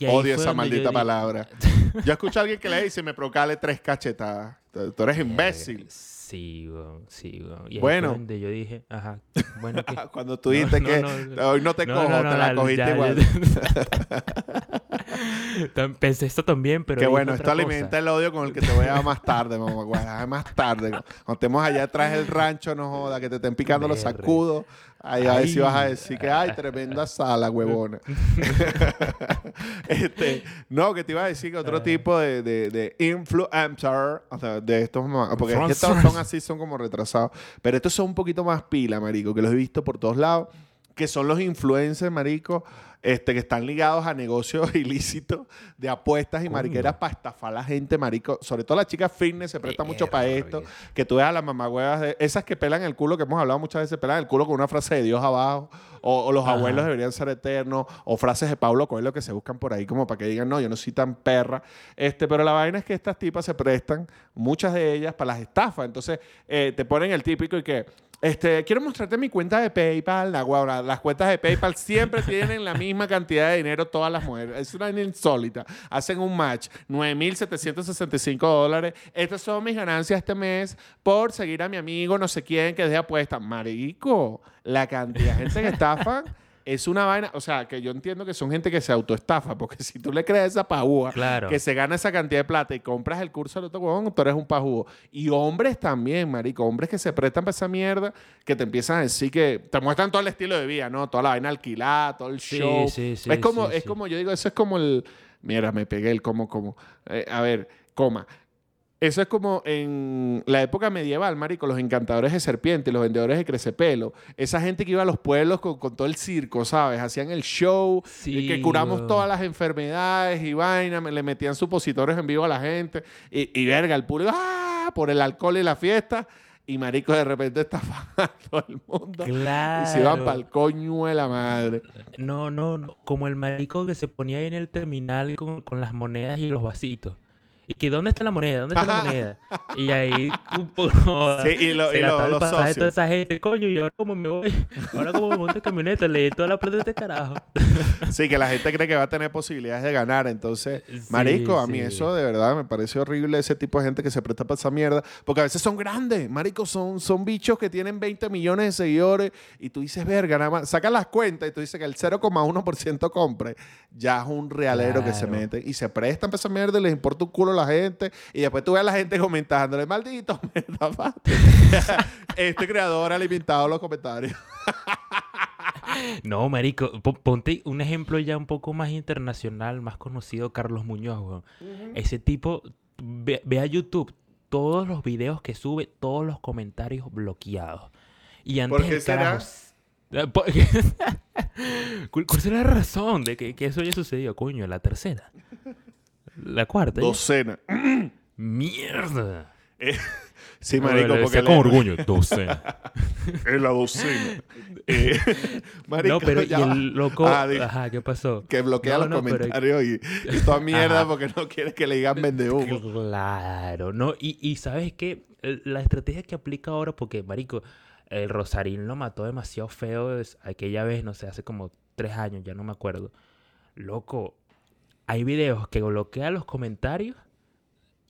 Odio esa yo maldita di- palabra. Yo escucho a alguien que le dice, me procale tres cachetadas. Tú eres imbécil. Sí, weón, sí, weón. Y Bueno. donde yo dije, ajá, bueno, ¿qué? Cuando tú dijiste no, que no. hoy no te cojo, te la cogiste ya, igual. Pensé esto también, pero. Qué bueno, esto cosa. alimenta el odio con el que te voy a dar más tarde, mamá. Más tarde. Cuando estemos allá atrás del rancho, no joda, que te estén picando los sacudos. Ahí a ver si vas a decir que hay tremenda sala, huevona. este, no, que te iba a decir que otro tipo de, de, de influencer, o sea, de estos, porque es que estos son así, son como retrasados. Pero estos son un poquito más pila, marico, que los he visto por todos lados, que son los influencers, marico, este, que están ligados a negocios ilícitos de apuestas y mariqueras para estafar a la gente, marico. Sobre todo las chicas fitness se presta mucho para esto. Que tú veas a las mamagüevas de esas que pelan el culo, que hemos hablado muchas veces, pelan el culo con una frase de Dios abajo. O, o los Ajá. abuelos deberían ser eternos. O frases de Pablo Coelho que se buscan por ahí como para que digan, no, yo no soy tan perra. Este, pero la vaina es que estas tipas se prestan, muchas de ellas, para las estafas. Entonces, eh, te ponen el típico y que. Este, quiero mostrarte mi cuenta de PayPal. La las cuentas de PayPal siempre tienen la misma cantidad de dinero todas las mujeres. Es una insólita. Hacen un match. 9.765 dólares. Estas son mis ganancias este mes por seguir a mi amigo no sé quién que deje apuesta. Marico, la cantidad de gente que estafan es una vaina. O sea, que yo entiendo que son gente que se autoestafa. Porque si tú le crees esa pajúa Claro. que se gana esa cantidad de plata y compras el curso del otro huevón, tú eres un pajúo. Y hombres también, marico. Hombres que se prestan para esa mierda, que te empiezan a decir que te muestran todo el estilo de vida, ¿no? Toda la vaina alquilada, todo el Sí, show. sí, sí, es como, sí, es como, yo digo, eso es como el... Mira, me pegué el como, como. Eh, a ver, coma. Eso es como en la época medieval, marico, los encantadores de serpientes, los vendedores de crecepelo. Esa gente que iba a los pueblos con, con todo el circo, ¿sabes? Hacían el show, y que Sí, curamos todas las enfermedades y vaina, me- le metían supositorios en vivo a la gente. Y, y verga, el público, ¡ah! Por el alcohol y la fiesta. Y marico, de repente estafaban a todo el mundo. Claro. Y se iban para el coño de la madre. No, no, no. Como el marico que se ponía ahí en el terminal con, con las monedas y los vasitos. Y que, ¿dónde está la moneda? ¿Dónde está la moneda? Y ahí, un poco. Sí, y lo- se y lo- el los pasaje socios. toda esa gente. Coño, y ahora como me voy. Ahora como me monto en camioneta, le di toda la plata de este carajo. Sí, que la gente cree que va a tener posibilidades de ganar. Entonces, Sí, marico, a mí sí. eso de verdad me parece horrible ese tipo de gente que se presta para esa mierda. Porque a veces son grandes, marico, son, son bichos que tienen 20 millones de seguidores y tú dices, verga, nada más, sacas las cuentas y tú dices que el 0,1% compre. Ya es un realero que se Claro. mete y se prestan para esa mierda y les importa un culo la gente. Y después tú ves a la gente comentándole, maldito, me tapaste". este creador ha alimentado los comentarios. No, marico, po- ponte un ejemplo ya un poco más internacional, más conocido, Carlos Muñoz, weón. Ese tipo, ve, ve a YouTube todos los videos que sube, todos los comentarios bloqueados. Y antes ¿Por qué el será? carajo- por- ¿Cuál, cuál será la razón de que, que eso haya sucedido? Coño, la tercera. La cuarta. ya. Docena. Mierda. Eh, Sí, No, marico, lo porque le- con orgullo, docena. en la docena. Eh, marico, no, pero ya el loco... Ah, Ajá, ¿qué pasó? que bloquea No, los no, pero- comentarios y, y toda mierda Ajá. porque no quiere que le digan vende humo. Claro, ¿no? Y, y ¿sabes qué? La estrategia que aplica ahora, porque, marico, el Rosarín lo mató demasiado feo es- aquella vez, no sé, hace como tres años, ya no me acuerdo. Loco, hay videos que bloquea los comentarios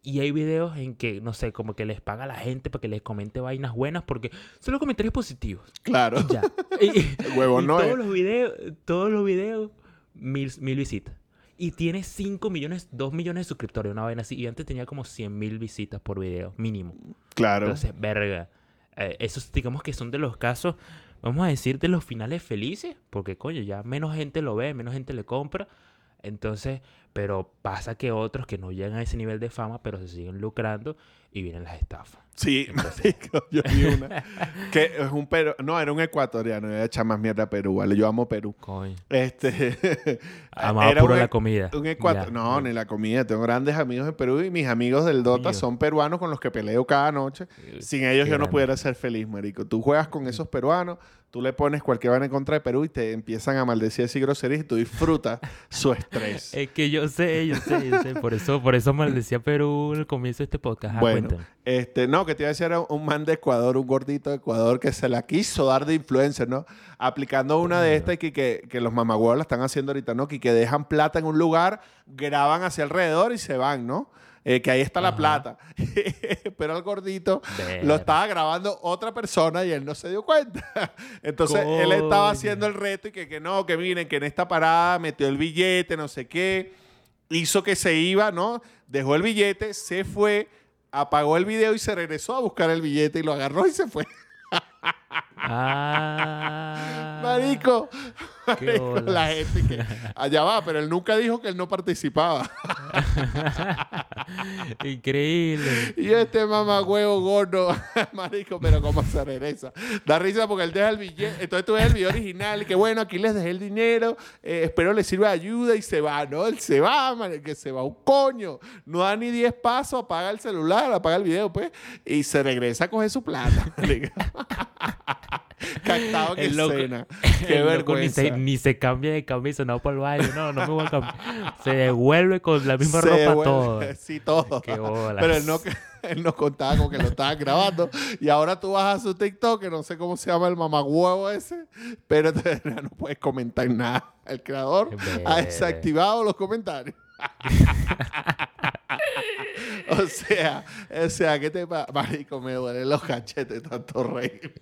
y hay videos en que, no sé, como que les paga a la gente para que les comente vainas buenas porque son los comentarios positivos. Claro. Ya. Y- Huevo, y no todos es. los videos, todos los videos, mil, mil visitas. Y tiene 5 millones, 2 millones de suscriptores, una vaina así. Y antes tenía como 100 mil visitas por video, mínimo. Claro. Entonces, verga. eh, esos digamos que son de los casos, vamos a decir, de los finales felices. Porque, coño, ya menos gente lo ve, menos gente le compra. Entonces, pero pasa que otros que no llegan a ese nivel de fama, pero se siguen lucrando y vienen las estafas. Sí, marico, yo vi una. que es un peru... No, era un ecuatoriano. Voy a echar más mierda a Perú, ¿vale? Yo amo Perú. Coño. Este... Amaba era puro un la e- comida. Un Ya. No, ni la comida. Tengo grandes amigos en Perú y mis amigos del Dota son peruanos con los que peleo cada noche. Sin ellos Qué yo no pudiera ser feliz, marico. Tú juegas con esos peruanos, tú le pones cualquier vaina en contra de Perú y te empiezan a maldecir así groserías y tú disfrutas su estrés. Es que yo sé, yo sé, yo sé. Por eso, por eso maldecía Perú al comienzo de este podcast. Ajá, Bueno, cuéntame. este, no, que te iba a decir era un man de Ecuador, un gordito de Ecuador que se la quiso dar de influencer, ¿no? Aplicando una de estas que, que, que los mamagüeos la están haciendo ahorita, ¿no? Que, que dejan plata en un lugar, graban hacia alrededor y se van, ¿no? Eh, que ahí está la plata. Pero al gordito lo estaba grabando otra persona y él no se dio cuenta. Entonces él estaba haciendo el reto y que, que no, que miren, que en esta parada metió el billete, no sé qué. Hizo que se iba, ¿no? Dejó el billete, se fue, apagó el video y se regresó a buscar el billete y lo agarró y se fue. Ah. Marico. la gente que allá va, pero él nunca dijo que él no participaba. Increíble. Y este mamagüevo gordo, marico, pero cómo se regresa. Da risa porque él deja el billete. Entonces tú ves el video original que bueno, aquí les dejé el dinero, eh, espero les sirva de ayuda y se va, ¿no? Él se va, man, que se va un coño. No da ni 10 pasos, apaga el celular, apaga el video, pues, y se regresa a coger su plata. Captado loco- escena. Qué vergüenza. ni se cambia de camisa, no por el baño. No, no me voy a cambiar. Se devuelve con la misma Se ropa devuelve- todo. Sí, todo. Qué bolas. Pero él no, él nos contaba con que lo estaban grabando. Y ahora tú vas a su TikTok, que no sé cómo se llama el mamagüevo ese, pero te- no puedes comentar nada. El creador ha desactivado los comentarios. o sea, o sea, ¿qué te pasa? Marico, me duelen los cachetes tanto reír.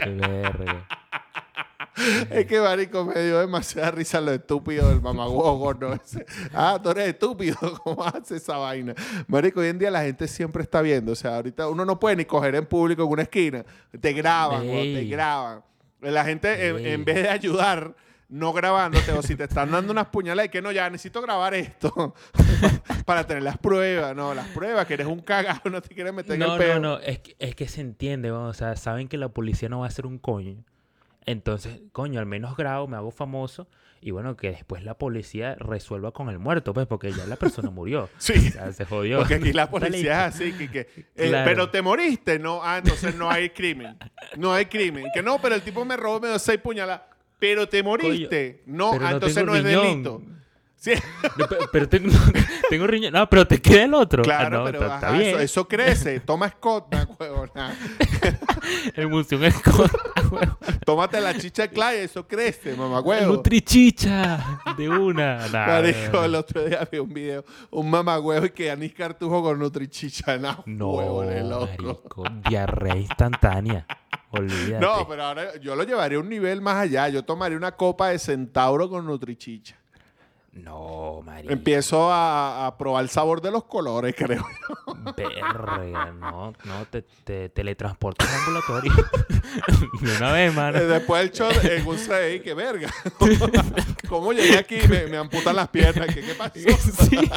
Es que, marico, me dio demasiada risa lo estúpido del mamagüevo gordo ese. Ah, tú eres estúpido. ¿Cómo haces esa vaina? Marico, hoy en día la gente siempre está viendo. O sea, ahorita uno no puede ni coger en público en una esquina. Te graban, te graban. La gente, en, vez de ayudar, no grabándote, o si te están dando unas puñaladas, y que no, ya necesito grabar esto para tener las pruebas. No, las pruebas, que eres un cagado, no te quieres meter en el peo. no, no. Es que, es que se entiende. O sea, saben que la policía no va a hacer un coño. Entonces, coño, al menos grabo, me hago famoso. Y bueno, que después la policía resuelva con el muerto, pues, porque ya la persona murió. Sí. O sea, se jodió. Porque aquí la policía es así, que, que, eh, Claro. pero te moriste, no, ah, entonces no hay crimen, no hay crimen, que no, pero el tipo me robó, me dio seis puñaladas, pero te moriste, no, ah, no entonces no es delito. Sí, No, pe- pero tengo, tengo riñón. No, pero te queda el otro. Ah, claro, no, pero está, está ajá, bien. eso, eso crece, toma Scott, nah, huevona. Emulsión Scott, huevo. tómate la chicha Clay, eso crece, mamá huevo. Nutrichicha. De una. Nah, Marico, el otro día vi un video, un mamagüevo y que Anis Cartujo con Nutrichicha, no, No, huevones, loco. marico. Diarrea instantánea. Olvídate. No, pero ahora yo lo llevaría a un nivel más allá. Yo tomaría una copa de centauro con Nutrichicha. No, marico. Empiezo a, a probar el sabor de los colores, creo. Verga, no, no, te, te teletransportas al ambulatorio. De una vez, mano. Eh, Después del show, en un CDI, que verga. ¿Cómo llegué aquí? Me, me amputan las piernas. ¿Qué, qué pasó? Sí.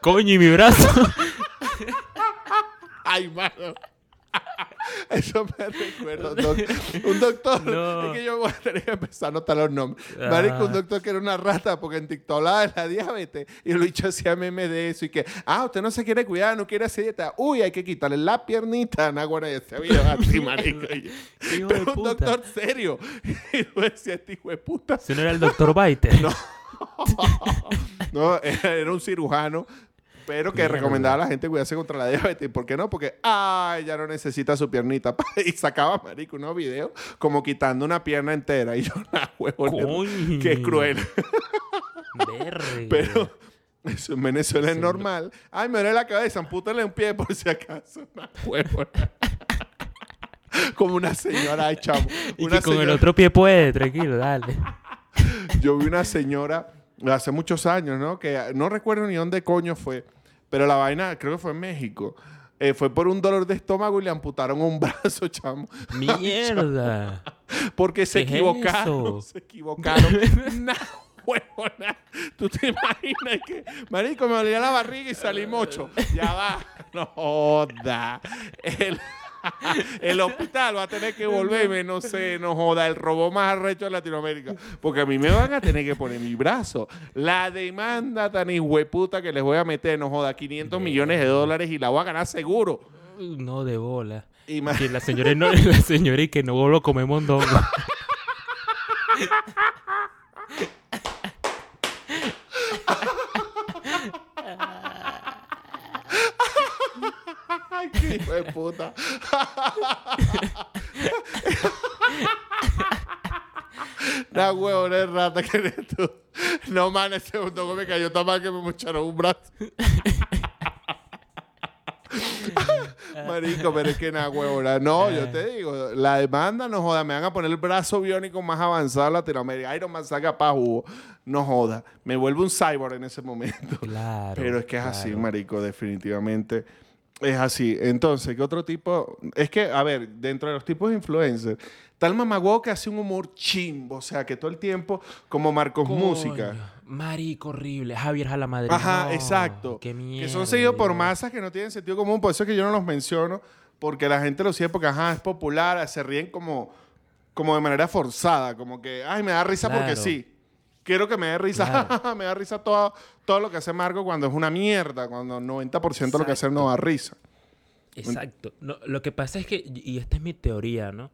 Coño, y mi brazo. Ay, mano. Eso me recuerda. doc- un doctor. No. Es que yo voy a tener que empezar a anotar los nombres. Marico, un Ah. doctor que era una rata porque en TikTok hablaba de la diabetes y lo dicho hacía memes de eso y que, ah, usted no se quiere cuidar, no quiere hacer dieta. Uy, hay que quitarle la piernita. Nah, bueno, ya se video así, marico. De Pero un puta. doctor serio. Y yo decía, este hijo de puta. Si no era el doctor Baiter. No. No, era un cirujano, pero que recomendaba a la gente cuidarse contra la diabetes. ¿Por qué no? Porque, ay, ya no necesita su piernita. Y sacaba, marico, unos videos como quitando una pierna entera. Y yo, la huevo, qué cruel. Verga. Pero eso en Venezuela es normal. Ay, me duele la cabeza, ampútale un pie por si acaso. Una huevo. Como una señora, ay, chamo. Y que con el otro pie puede, tranquilo, dale. Yo vi una señora hace muchos años, ¿no? Que no recuerdo ni dónde coño fue, pero la vaina, creo que fue en México. Eh, fue por un dolor de estómago y le amputaron un brazo, chamo. Mierda. Porque se ¿Qué es equivocaron. Se equivocaron. nah, huevona. ¿Tú te imaginas que, marico, me dolía la barriga y salí mocho? Ya va. No joda. El, el hospital va a tener que volverme, no sé, no joda, el robo más arrecho de Latinoamérica. Porque a mí me van a tener que poner mi brazo. La demanda tan hijueputa que les voy a meter, no joda, 500 millones de dólares y la voy a ganar seguro. No, de bola. Que la señora no, la señora y que no lo come mondongo. Ay, qué hijo de puta. La huevona de rata que eres tú. No, man, ese segundo me cayó tan mal que me mocharon un brazo. Marico, pero es que nada, huevona. No, yo te digo, la demanda no joda. Me van a poner el brazo biónico más avanzado de Latinoamérica. Iron Man saca pa' jugo. No joda. Me vuelvo un cyborg en ese momento. Claro. Pero es que es así, marico, definitivamente. Es así. Entonces, ¿qué otro tipo? Es que, a ver, dentro de los tipos de influencers, tal mamagüevo que hace un humor chimbo, o sea, que todo el tiempo, como Marcos Coño, Música. Marico horrible. Javier Jalamadrid. Ajá, No, exacto. Qué mierda. que son seguidos por masas que no tienen sentido común, por eso es que yo no los menciono, porque la gente lo sigue porque, ajá, es popular, se ríen como, como de manera forzada, como que, ay, me da risa porque sí. Quiero que me dé risa, Claro. me da risa todo, todo lo que hace Marco cuando es una mierda, cuando 90% de lo que hace no da risa. Exacto. No, lo que pasa es que, y esta es mi teoría, ¿no?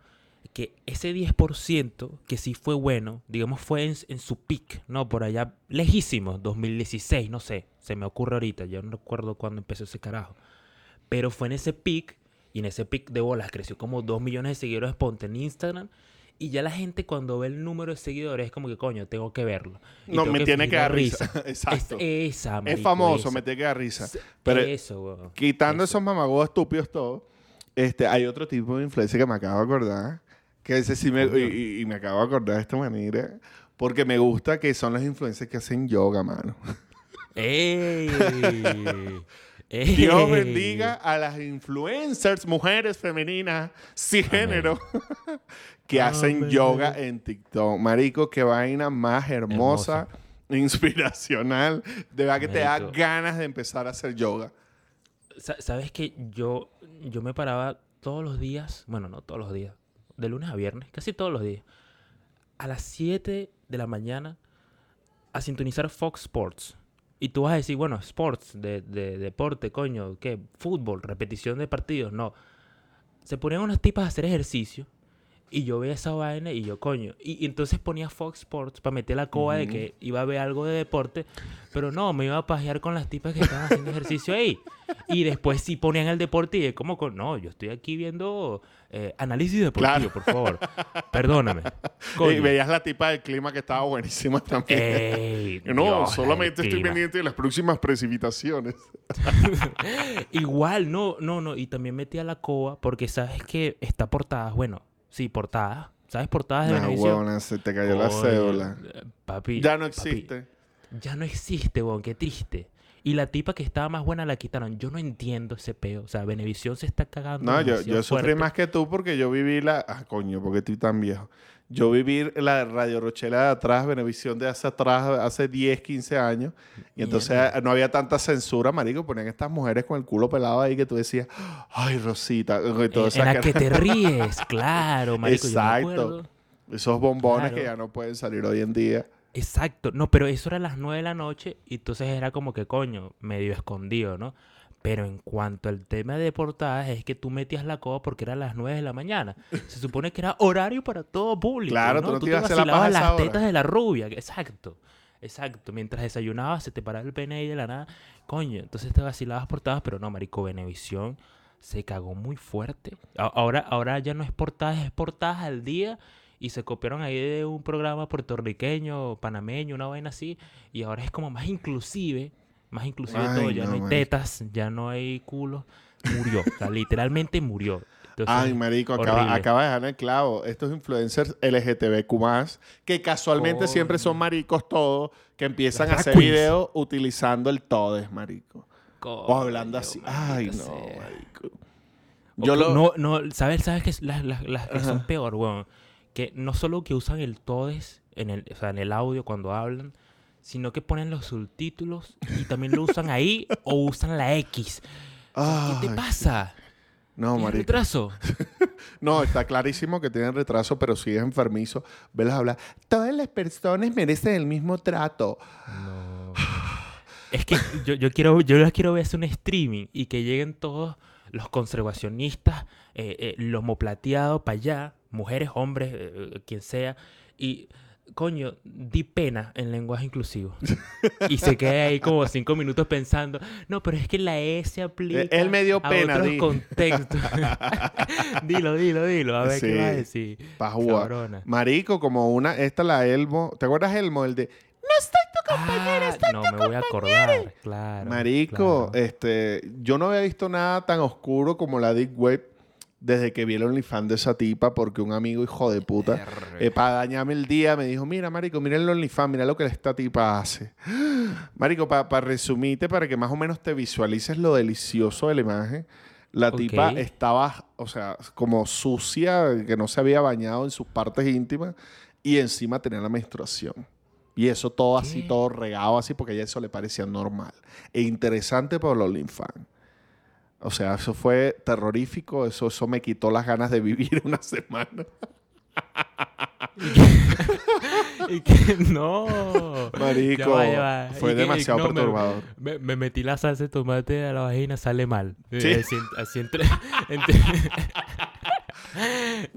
Que ese 10% que sí fue bueno, digamos, fue en, en su peak, ¿no? Por allá, lejísimo, 2016, no sé, se me ocurre ahorita, yo no recuerdo cuándo empezó ese carajo. Pero fue en ese peak, y en ese peak de bolas creció como 2 millones de seguidores ponte en Instagram. Y ya la gente cuando ve el número de seguidores es como que, coño, tengo que verlo. Y No, me tiene que dar risa. Exacto. Es esa, Es marico, famoso, esa. me tiene que dar risa. Pero eso, weón. quitando Eso. esos mamagos estúpidos todos, este, hay otro tipo de influencia que me acabo de acordar, que ese sí me, y, y- y me acabo de acordar de esta manera, porque me gusta que son los influencers que hacen yoga, mano. ¡Ey! Dios bendiga a las influencers, mujeres femeninas, género, que hacen yoga en TikTok. Marico, qué vaina más hermosa, inspiracional. De verdad que te da ganas de empezar a hacer yoga. Sa- ¿Sabes que yo, yo me paraba todos los días, bueno, no todos los días, de lunes a viernes, casi todos los días, a las 7 de la mañana a sintonizar Fox Sports. Y tú vas a decir, bueno, sports, de, de deporte, coño, ¿qué? Fútbol, repetición de partidos. No. Se ponían unas tipas a hacer ejercicio y yo veía esa vaina y yo, coño. Y, y entonces ponía Fox Sports para meter la coba de que iba a ver algo de deporte, pero no, me iba a pajear con las tipas que estaban haciendo ejercicio ahí. Y después sí ponían el deporte y es como, no, yo estoy aquí viendo eh, análisis deportivo, Claro. por favor. Perdóname. Y veías la tipa del clima que estaba buenísima también. Ey, no, Dios, solamente estoy clima. pendiente de las próximas precipitaciones. Igual, no, no, no. Y también metí a la coa porque sabes que está portadas, bueno, sí, portadas. ¿Sabes portadas de Nah, Venevisión? huevona, se te cayó la cédula. eh, Papi. Ya no papi, existe. ya no existe, weón, qué triste. Y la tipa que estaba más buena la quitaron. Yo no entiendo ese peo. O sea, Venevisión se está cagando. No, yo, yo sufrí más que tú porque yo viví la... Ah, coño, porque estoy tan viejo. Yo viví la Radio Rochela de atrás, Venevisión de hace atrás, hace 10, 15 años. Y entonces Mierda. eh, no había tanta censura, marico. Ponían estas mujeres con el culo pelado ahí que tú decías, ay, Rosita. y todo En, esa en la cara- que te ríes, claro, marico. yo me Exacto. Esos bombones que ya no pueden salir hoy en día. Exacto. No, pero eso era a las 9 de la noche y entonces era como que, coño, medio escondido, ¿no? Pero en cuanto al tema de portadas, es que tú metías la coba porque era a las 9 de la mañana. Se supone que era horario para todo público. Claro, ¿no? tú no te te la vacilabas paja a esa las hora. tetas de la rubia. Exacto. Exacto. Mientras desayunabas, se te paraba el pene ahí de la nada. Coño, entonces te vacilabas portadas, pero no, marico, Venevisión se cagó muy fuerte. Ahora, ahora ya no es portadas, es portadas al día. Y se copiaron ahí de un programa puertorriqueño, panameño, una vaina así. Y ahora es como más inclusive. Más inclusive Ay, todo. Ya no, no, hay tetas, ya no hay culos. Murió. o sea, literalmente murió. Entonces, Ay, marico, acaba, de dejar el clavo. Estos influencers LGTBQ+, que casualmente siempre son maricos todos, que empiezan a hacer videos utilizando el todes, marico. O hablando así. Ay, no, sea. marico. Yo lo... No, no, ¿sabes, sabes que las, las- las que son peor, weón? Que no solo que usan el todes en el, o sea, en el audio cuando hablan, sino que ponen los subtítulos y también lo usan ahí o usan la X. O sea, ¿Qué te pasa? No, ¿Tienes marico. retraso? No, está clarísimo que tienen retraso, pero si es enfermizo, velas hablar. Todas las personas merecen el mismo trato. No. Es que yo, yo quiero, yo las quiero ver hacer un streaming y que lleguen todos los conservacionistas, eh, eh, lomo plateado para allá, mujeres, hombres, eh, eh, quien sea, y coño, di pena en lenguaje inclusivo. y se queda ahí como cinco minutos pensando, no, pero es que la E se aplica él me dio a pena, otros di". contextos. dilo, dilo, dilo, a ver Sí. qué vas a decir. Pa' jugar. Marico, como una, esta la Elmo. ¿Te acuerdas Elmo? El de Ah, no me voy a acordar, claro. Marico, claro. este, yo no había visto nada tan oscuro como la Deep Web desde que vi el OnlyFans de esa tipa, porque un amigo hijo de puta, eh, para dañarme el día, me dijo, mira, Marico, mira el OnlyFans, mira lo que esta tipa hace. Marico, para resumirte, para que más o menos te visualices lo delicioso de la imagen, la tipa Ok. estaba, o sea, como sucia, que no se había bañado en sus partes íntimas, y encima tenía la menstruación. Y eso todo así, ¿Qué? todo regado así, porque a ella eso le parecía normal. E interesante por los OnlyFans. O sea, eso fue terrorífico, eso, eso me quitó las ganas de vivir una semana. Y que- no. Marico, Ya va, ya va. fue que- demasiado no, perturbador. Me, me metí la salsa de tomate a la vagina, sale mal. Sí. Eh, Así, así entre, entre-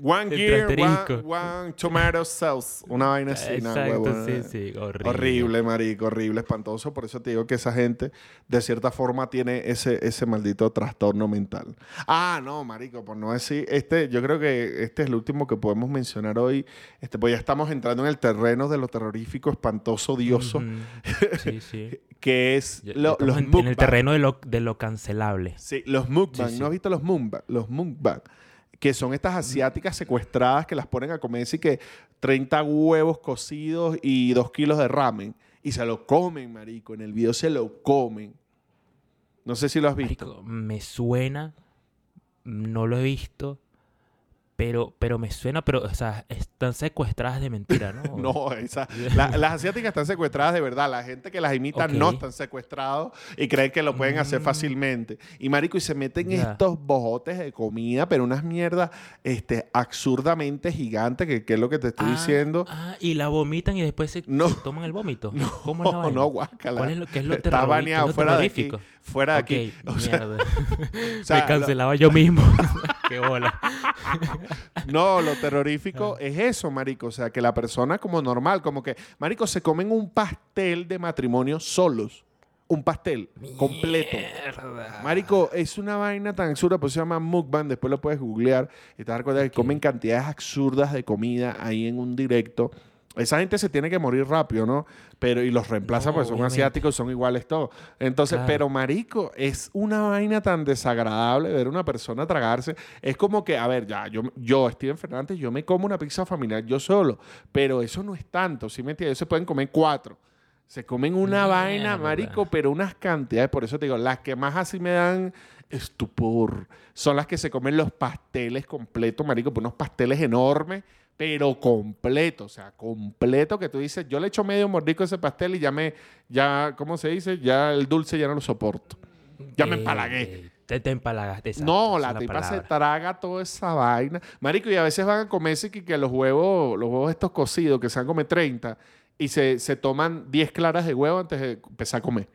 One gear, one, one tomato sauce. Una vaina así, Exacto, sí, sí. Horrible. Horrible, marico, horrible, espantoso. Por eso te digo que esa gente, de cierta forma, tiene ese, ese maldito trastorno mental. Ah, no, marico, por no decir, este, yo creo que este es el último que podemos mencionar hoy. Este, pues ya estamos entrando en el terreno de lo terrorífico, espantoso, odioso, Ujú. Sí, sí. que es lo- los en, en el terreno de lo, de lo cancelable. Sí, los mukbang. Sí. ¿No has visto los mukbang? Los mukbang. Que son estas asiáticas secuestradas que las ponen a comer así que 30 huevos cocidos y 2 kilos de ramen. Y se lo comen, marico. En el video se lo comen. No sé si lo has visto. Me suena, no lo he visto, pero, pero me suena, pero, o sea, están secuestradas de mentira, ¿no? No, esa- la- las asiáticas están secuestradas de verdad. La gente que las imita no están secuestrados y creen que lo pueden hacer Mm. fácilmente. Y marico, y se meten estos bojotes de comida, pero unas mierdas este, absurdamente gigantes, que, que es lo que te estoy Ah, diciendo. Ah, y la vomitan y después se, No. se toman el vómito. No, ¿Cómo es la vaina? no, guácala. ¿Cuál es lo que es lo Está baneado fuera de aquí. Fuera de aquí. O sea, mierda. o sea, Me cancelaba yo mismo. Qué bola. No, lo terrorífico es eso, marico. O sea, que la persona como normal, como que, marico, se comen un pastel de matrimonio solos. Un pastel completo. Mierda. Marico, es una vaina tan absurda, pues se llama mukbang, después lo puedes googlear y te das cuenta que comen cantidades absurdas de comida ahí en un directo. Esa gente se tiene que morir rápido, ¿no? Pero y los reemplaza No, porque son obviamente. asiáticos, son iguales todos. Entonces, Claro. pero marico, es una vaina tan desagradable ver una persona tragarse. Es como que, a ver, ya, yo, yo Steven Fernández, yo me como una pizza familiar yo solo, pero eso no es tanto, ¿sí me entiendes? Se pueden comer cuatro. Se comen una vaina, marico, pero unas cantidades. Por eso te digo, las que más así me dan estupor son las que se comen los pasteles completos, marico, pues unos pasteles enormes, pero completos, o sea, completo que tú dices, yo le echo medio mordico a ese pastel y ya me, ya, ¿cómo se dice? Ya el dulce ya no lo soporto. Ya me Eh, empalagué. Te, te empalagaste. exacto, No, la tipa se traga toda esa vaina. Marico, y a veces van a comerse que, que los huevos, los huevos estos cocidos, que se a comer 30, y se, se toman 10 claras de huevo antes de empezar a comer.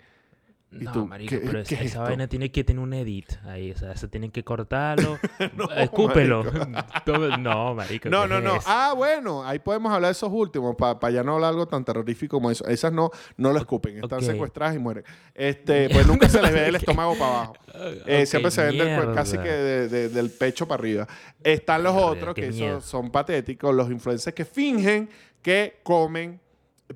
¿Y No, tú, marico, qué- pero qué esa, es esa esto? vaina tiene que tener un edit ahí. O sea, se tienen que cortarlo. Escúpelo. Todo- no, marico. No, ¿qué no, es no. Ah, bueno, ahí podemos hablar de esos últimos, para ya no hablar algo tan terrorífico como eso. Esas no, no lo escupen, están ok. secuestradas y mueren. Este, pues nunca se les ve el estómago para abajo. Eh, siempre se ven del casi que de- de- del pecho para arriba. Están los Mierda, otros que esos son patéticos, los influencers que fingen que comen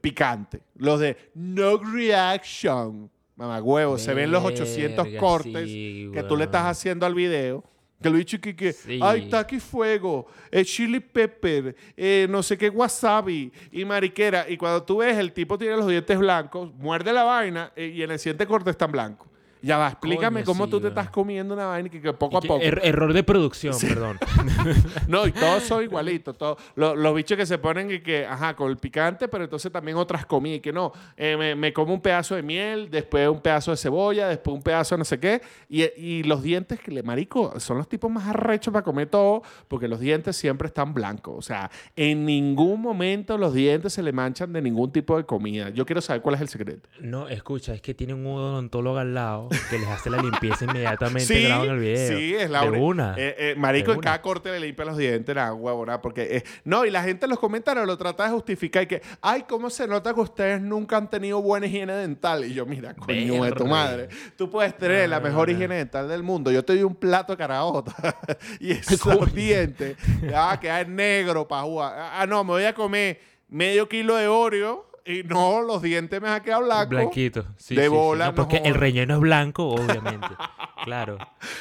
picante. Los de no reaction. Mamá huevo, se ven los 800 Verga, cortes sí, que tú le estás haciendo al video. Que lo dicho que, que Sí. ay, está aquí fuego, eh, chili pepper, eh, no sé qué wasabi y mariquera. Y cuando tú ves, el tipo tiene los dientes blancos, muerde la vaina eh, y en el siguiente corte están blancos. Ya va, explícame Coño, cómo sí, tú te estás comiendo una vaina y que, que poco a poco. er- error de producción, perdón. No, y todos son igualitos. Todos, los, los bichos que se ponen y que, ajá, con el picante, pero entonces también otras comidas. Y que no, eh, me, me como un pedazo de miel, después un pedazo de cebolla, después un pedazo de no sé qué. Y, y los dientes, que le marico, son los tipos más arrechos para comer todo, porque los dientes siempre están blancos. O sea, en ningún momento los dientes se le manchan de ningún tipo de comida. Yo quiero saber cuál es el secreto. No, escucha, es que tiene un odontólogo al lado que les hace la limpieza inmediatamente grabado en el video. Sí, es la De una. Eh, eh, marico, en cada corte le limpia los dientes, nada, huevona, porque... eh, no, y la gente en los comentarios lo trata de justificar y que, ay, ¿cómo se nota que ustedes nunca han tenido buena higiene dental? Y yo, mira, coño de tu madre, tú puedes tener la No, mejor higiene dental del mundo. Yo te doy un plato de caraota y esos dientes van a quedar negro para jugar. Ah, no, me voy a comer medio kilo de Oreo y no, los dientes me van a quedar blancos. Sí, de sí, bola, no porque el relleno es blanco, obviamente. claro.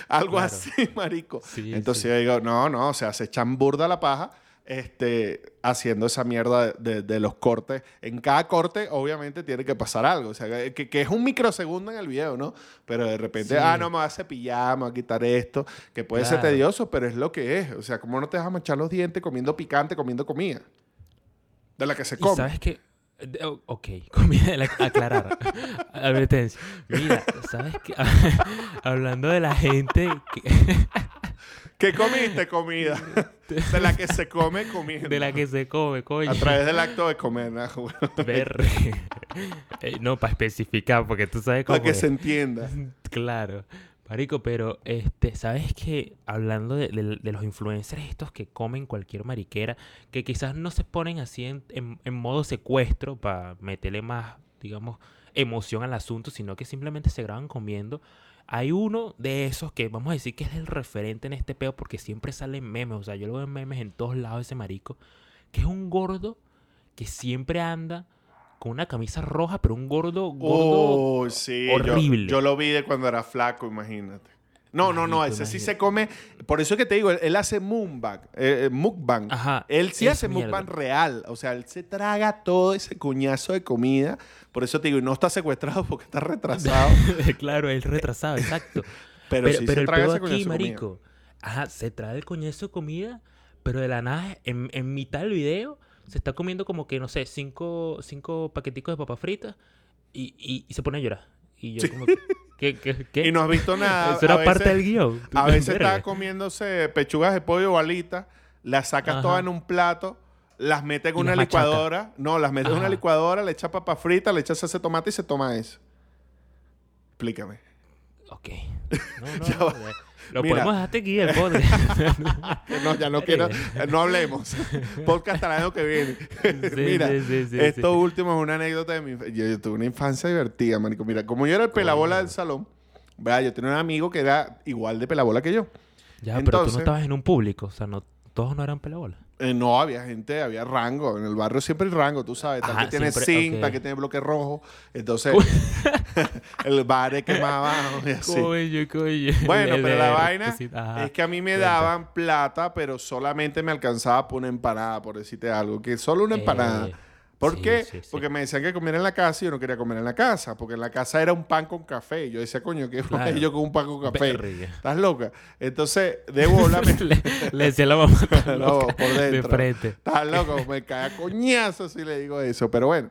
Algo Claro. así, marico. Entonces yo digo, no, no, o sea, se echan burda la paja este, haciendo esa mierda de, los cortes. En cada corte, obviamente, tiene que pasar algo. O sea, que, que es un microsegundo en el video, ¿no? Pero de repente, Sí. ah, no, me voy a cepillar, me voy a quitar esto, que puede ser tedioso, pero es lo que es. O sea, ¿cómo no te vas a manchar los dientes comiendo picante, comiendo comida? De la que se Y come. sabes que... de- o- Ok, comida de la- aclarar. Advertencia. Mira, ¿sabes qué? Hablando de la gente que- ¿Qué comiste? Comida. de la que se come comiendo. de la que se come, coño. A través del acto de comer, ¿no? Verre. Eh, no, para especificar, porque tú sabes cómo Para que es. se entienda. Claro. Marico, pero este, ¿sabes qué? Hablando de, los influencers estos que comen cualquier mariquera, que quizás no se ponen así en modo secuestro para meterle más, digamos, emoción al asunto, sino que simplemente se graban comiendo. Hay uno de esos que vamos a decir que es el referente en este peo porque siempre salen memes, o sea, yo lo veo en memes en todos lados ese marico, que es un gordo que siempre anda con una camisa roja, pero un gordo, gordo Oh, sí. horrible. Yo, lo vi de cuando era flaco, imagínate. No, no, no, Marico, ese sí imagínate. se come. Por eso es que te digo, él, él hace mukbang. eh, eh, mukbang. Ajá, Él sí hace mierda. mukbang real. O sea, él se traga todo ese cuñazo de comida. Por eso te digo, y no está secuestrado porque está retrasado. claro, es retrasado, exacto. Pero, Pero, sí pero se el traga ese aquí, de comida. marico, ajá, se trae el coñazo de comida, pero de la nada, en, en mitad del video, se está comiendo como que, no sé, cinco, cinco paqueticos de papas fritas y, y, y se pone a llorar. Y yo como que, ¿qué, qué, qué? Y no has visto nada. Eso era parte del guion. A veces está comiéndose pechugas de pollo o alitas, las sacas Ajá. todas en un plato, las mete en una machaca. licuadora. No, las mete en una licuadora, le echa papa frita, le echa ese tomate y se toma eso. Explícame. Ok. No, no, Ya no, va. Lo Mira. podemos dejar aquí, el podcast. No, ya no quiero, eh, no hablemos. Podcast al año que viene. Sí, Mira, sí, sí, esto último es una anécdota de mi yo, yo tuve una infancia divertida, marico. Mira, como yo era el pelabola del salón, ¿verdad? yo tenía un amigo que era igual de pelabola que yo. Ya, pero tú no estabas en un público, o sea, no, todos no eran pelabola. Eh, no, había gente, había rango. En el barrio siempre hay rango, tú sabes. Tal Ajá, que tiene siempre, zinc, tal que tiene bloque rojo. Entonces, el bar es que más abajo y así. Coño, coño. Bueno, pero la vaina ajá. es que a mí me daban plata, pero solamente me alcanzaba por una empanada, por decirte algo. Que solo una empanada. Eh, ¿Por Sí, qué? sí, sí. Porque me decían que comiera en la casa y yo no quería comer en la casa, porque en la casa era un pan con café. Y yo decía, coño, ¿qué Claro. yo con un pan con café? ¿Estás loca? Entonces, de bola me... le, le decía a la mamá "Estás No, loca", por de dentro. frente. Estás loco, me cae a coñazo si le digo eso. Pero bueno,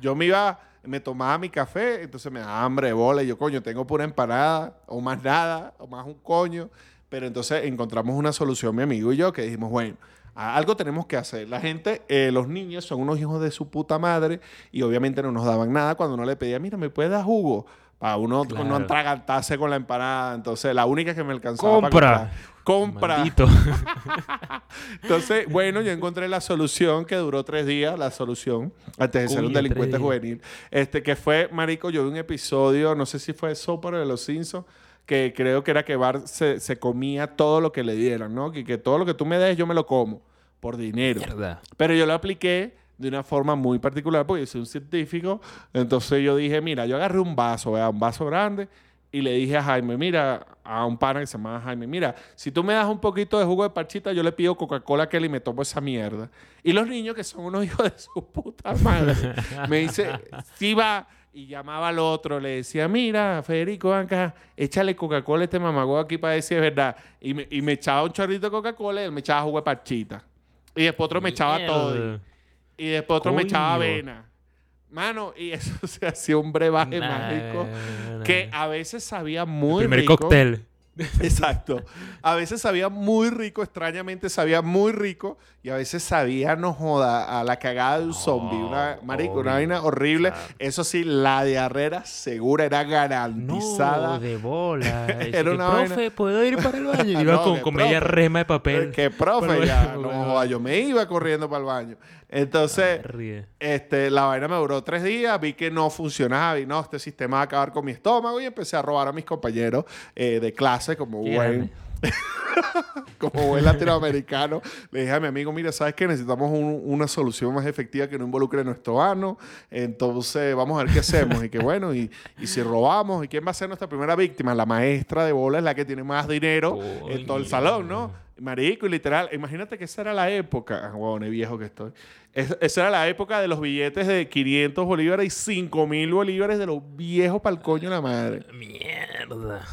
yo me iba, me tomaba mi café, entonces me daba hambre bola. Y yo, coño, tengo pura empanada, o más nada, o más un coño. Pero entonces encontramos una solución, mi amigo y yo, que dijimos, bueno, algo tenemos que hacer. La gente, eh, los niños son unos hijos de su puta madre y obviamente no nos daban nada cuando uno le pedía, mira, ¿me puedes dar jugo? Para uno Claro. no atragantarse con la empanada. Entonces, la única que me alcanzaba para Compra. comprar. Compra. Entonces, bueno, yo encontré la solución que duró tres días, la solución, antes de ser un delincuente juvenil. Este, que fue, marico, yo vi un episodio, no sé si fue Soper de Los Simpsons, que creo que era que Bart se, se comía todo lo que le dieran, ¿no? Que, que todo lo que tú me des, yo me lo como, por dinero. Mierda. Pero yo lo apliqué de una forma muy particular porque yo soy un científico. Entonces yo dije, mira, yo agarré un vaso, ¿verdad? un vaso grande, y le dije a Jaime, mira, a un pana que se llama Jaime, mira, si tú me das un poquito de jugo de parchita, yo le pido Coca-Cola a aquel y me tomo esa mierda. Y los niños, que son unos hijos de su puta madre, me dice, sí va. Y llamaba al otro, le decía, mira, Federico, acá, échale Coca-Cola a este mamagüey aquí para decir es verdad. Y me, y me echaba un chorrito de Coca-Cola y él me echaba jugo de parchita. Y después otro me echaba todo. Y después otro me echaba avena. Mano, y eso se hacía un brebaje mágico Nah, que a veces sabía muy Primer rico. cóctel. Exacto. A veces sabía muy rico, extrañamente sabía muy rico y a veces sabía, no joda, a la cagada de un zombie. Una, marico, una vaina horrible. Eso sí, la diarrea era segura, era garantizada. No, de bola. Era una una vaina- Profe, ¿puedo ir para el baño? Iba No, con, con media profe. rema de papel. que profe, Pero ya, bueno, no joda, yo me iba corriendo para el baño. Entonces. Este, la vaina me duró tres días, vi que no funcionaba y no, este sistema va a acabar con mi estómago y empecé a robar a mis compañeros eh, de clase como buen, como buen latinoamericano. Le dije a mi amigo, mira, ¿sabes qué? Necesitamos un- una solución más efectiva que no involucre nuestro ano. Entonces, vamos a ver qué hacemos. Y que bueno, y, y si robamos, ¿y quién va a ser nuestra primera víctima? La maestra de bola es la que tiene más dinero en todo el salón, ¿no? Marico, y literal, imagínate que esa era la época, ah, huevón, viejo que estoy. Es- esa era la época de los billetes de 500 bolívares y 5000 bolívares de los viejos pa'l coño la madre. Mierda.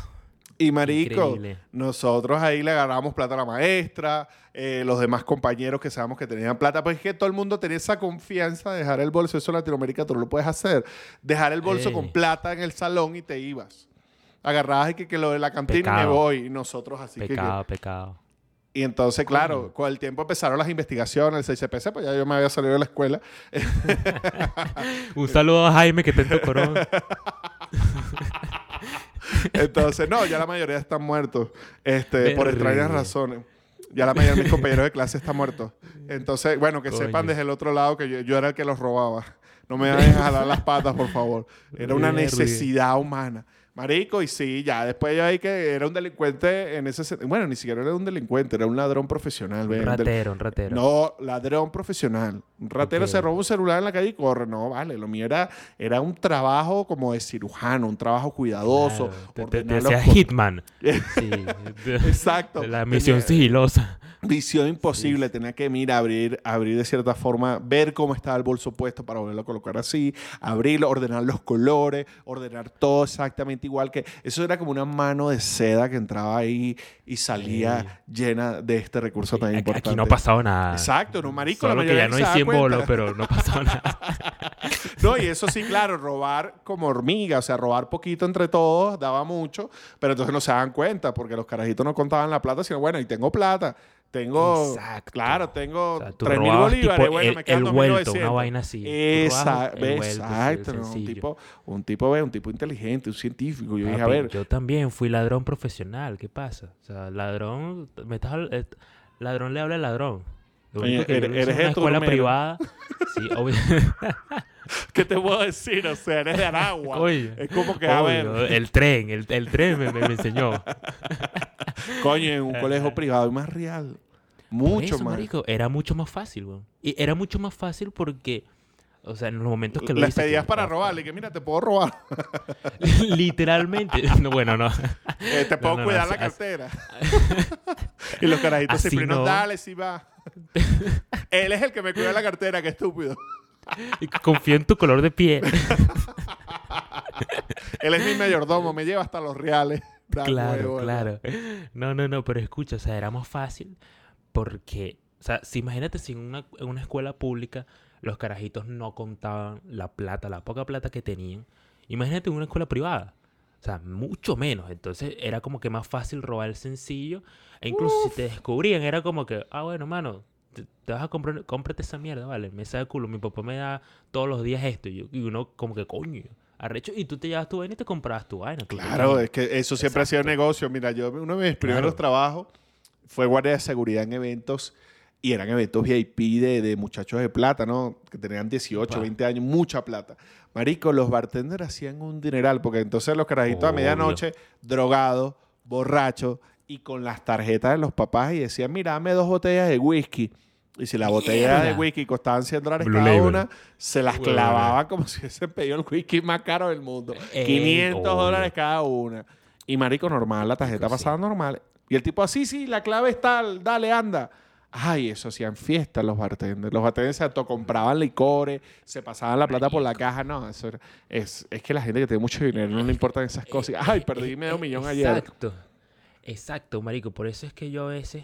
Y marico, Increíble. nosotros ahí le agarramos plata a la maestra, eh, los demás compañeros que sabemos que tenían plata, pues es que todo el mundo tenía esa confianza de dejar el bolso, eso en Latinoamérica tú no lo puedes hacer, dejar el bolso Ey. con plata en el salón y te ibas. Agarrabas y que, que lo de la cantina me voy. Y nosotros así que... Pecado, pecado. Y entonces, claro, con el tiempo empezaron las investigaciones, el 6CPC, pues ya yo me había salido de la escuela. Un saludo a Jaime que tu corona. Entonces, no, ya la mayoría están muertos, este, por extrañas razones. Ya la mayoría de mis compañeros de clase están muertos. Entonces, bueno, que sepan desde el otro lado que yo, yo era el que los robaba. No me vayan a jalar las patas, por favor. Era una necesidad humana. Marico, y sí, ya después yo ahí que era un delincuente en ese Bueno, ni siquiera era un delincuente, era un ladrón profesional. Un del- ratero, un ratero. No, ladrón profesional. Un ratero se roba un celular en la calle y corre. No, vale. Lo mío era, era un trabajo como de cirujano, un trabajo cuidadoso. Claro, Te, te, co- Hitman. Sí. Exacto. La misión Tenía- sigilosa. Visión imposible. Tenía que, mira, abrir, abrir de cierta forma, ver cómo estaba el bolso puesto para volverlo a colocar así, abrirlo, ordenar los colores, ordenar todo exactamente igual que... Eso era como una mano de seda que entraba ahí y salía llena de este recurso tan Aquí- importante. Aquí no ha pasado nada. Exacto, no, marico. la Solo que mayoría ya no ni hay se da 100 cuenta. bolos, pero no pasado nada. No, y eso sí, claro, robar como hormiga, o sea, robar poquito entre todos daba mucho, pero entonces no se daban cuenta porque los carajitos no contaban la plata, sino bueno, y tengo plata, tengo, Exacto. claro, tengo O sea, tú 3 mil robabas bolívares, tipo bueno, el- me quedan el 2.900. vuelto, una vaina así. Exacto, ¿no? un tipo, un tipo, un tipo inteligente, un científico. Yo dije, a ver, Yo también fui ladrón profesional. ¿Qué pasa? O sea, ladrón. Me estás, eh, ladrón le habla al ladrón. Oye, que eres- eres una escuela Romero. privada. Sí, obvio. ¿qué te puedo decir? O sea, eres de Aragua. Oye, es como que, a ver, El tren, el, el tren me, me- enseñó. coño, en un colegio privado es más real. Mucho eso, más. marico, era mucho más fácil, weón. Y era mucho más fácil porque, o sea, en los momentos que lo Les hice, pedías que- para robarle, que mira, te puedo robar. Literalmente. No, bueno, no. Eh, te puedo no, no, cuidar la cartera. y los carajitos siempre no, dale, sí va. Él es el que me cuida la cartera, qué estúpido. Y Confío en tu color de piel. Él es mi mayordomo, me lleva hasta los reales. Da claro, claro. No, no, no, pero escucha, o sea, era más fácil porque, o sea, si imagínate si en una, en una escuela pública los carajitos no contaban la plata, la poca plata que tenían. Imagínate en una escuela privada. O sea, mucho menos. Entonces era como que más fácil robar el sencillo. E incluso si te descubrían, era como que, ah, bueno, mano, te, te vas a comprar, cómprate esa mierda, vale. Me sabe culo. Mi papá me da todos los días esto. Y, yo- y uno, como que, coño, arrecho. Y tú te llevas tu vaina y te comprabas tu vaina. ¿tú te Claro, es que eso siempre ha sido Exacto. negocio. Mira, yo uno de mis primeros Claro. trabajos fue guardia de seguridad en eventos y eran eventos VIP de, de muchachos de plata, ¿no? Que tenían 18, Upa. 20 años, mucha plata. Marico, los bartenders hacían un dineral porque entonces los carajitos a medianoche, drogados, borrachos y con las tarjetas de los papás y decían, mira, dame dos botellas de whisky. Y si la botella de whisky costaban 100 dólares Blue cada Label. una, se las clavaban como si hubiesen pedido el whisky más caro del mundo. Ey, 500 obvio. dólares cada una. Y marico, normal, la tarjeta pasaba normal. Y el tipo así, sí, la clave es tal, dale, anda. Ay, eso hacían fiestas los bartenders. Los bartenders se autocompraban licores, se pasaban la plata por la caja. No, eso era- es, es que la gente que tiene mucho dinero no le importan esas cosas. Ay, perdí Eh, medio eh, millón ayer. Exacto. Exacto, marico. Por eso es que yo a veces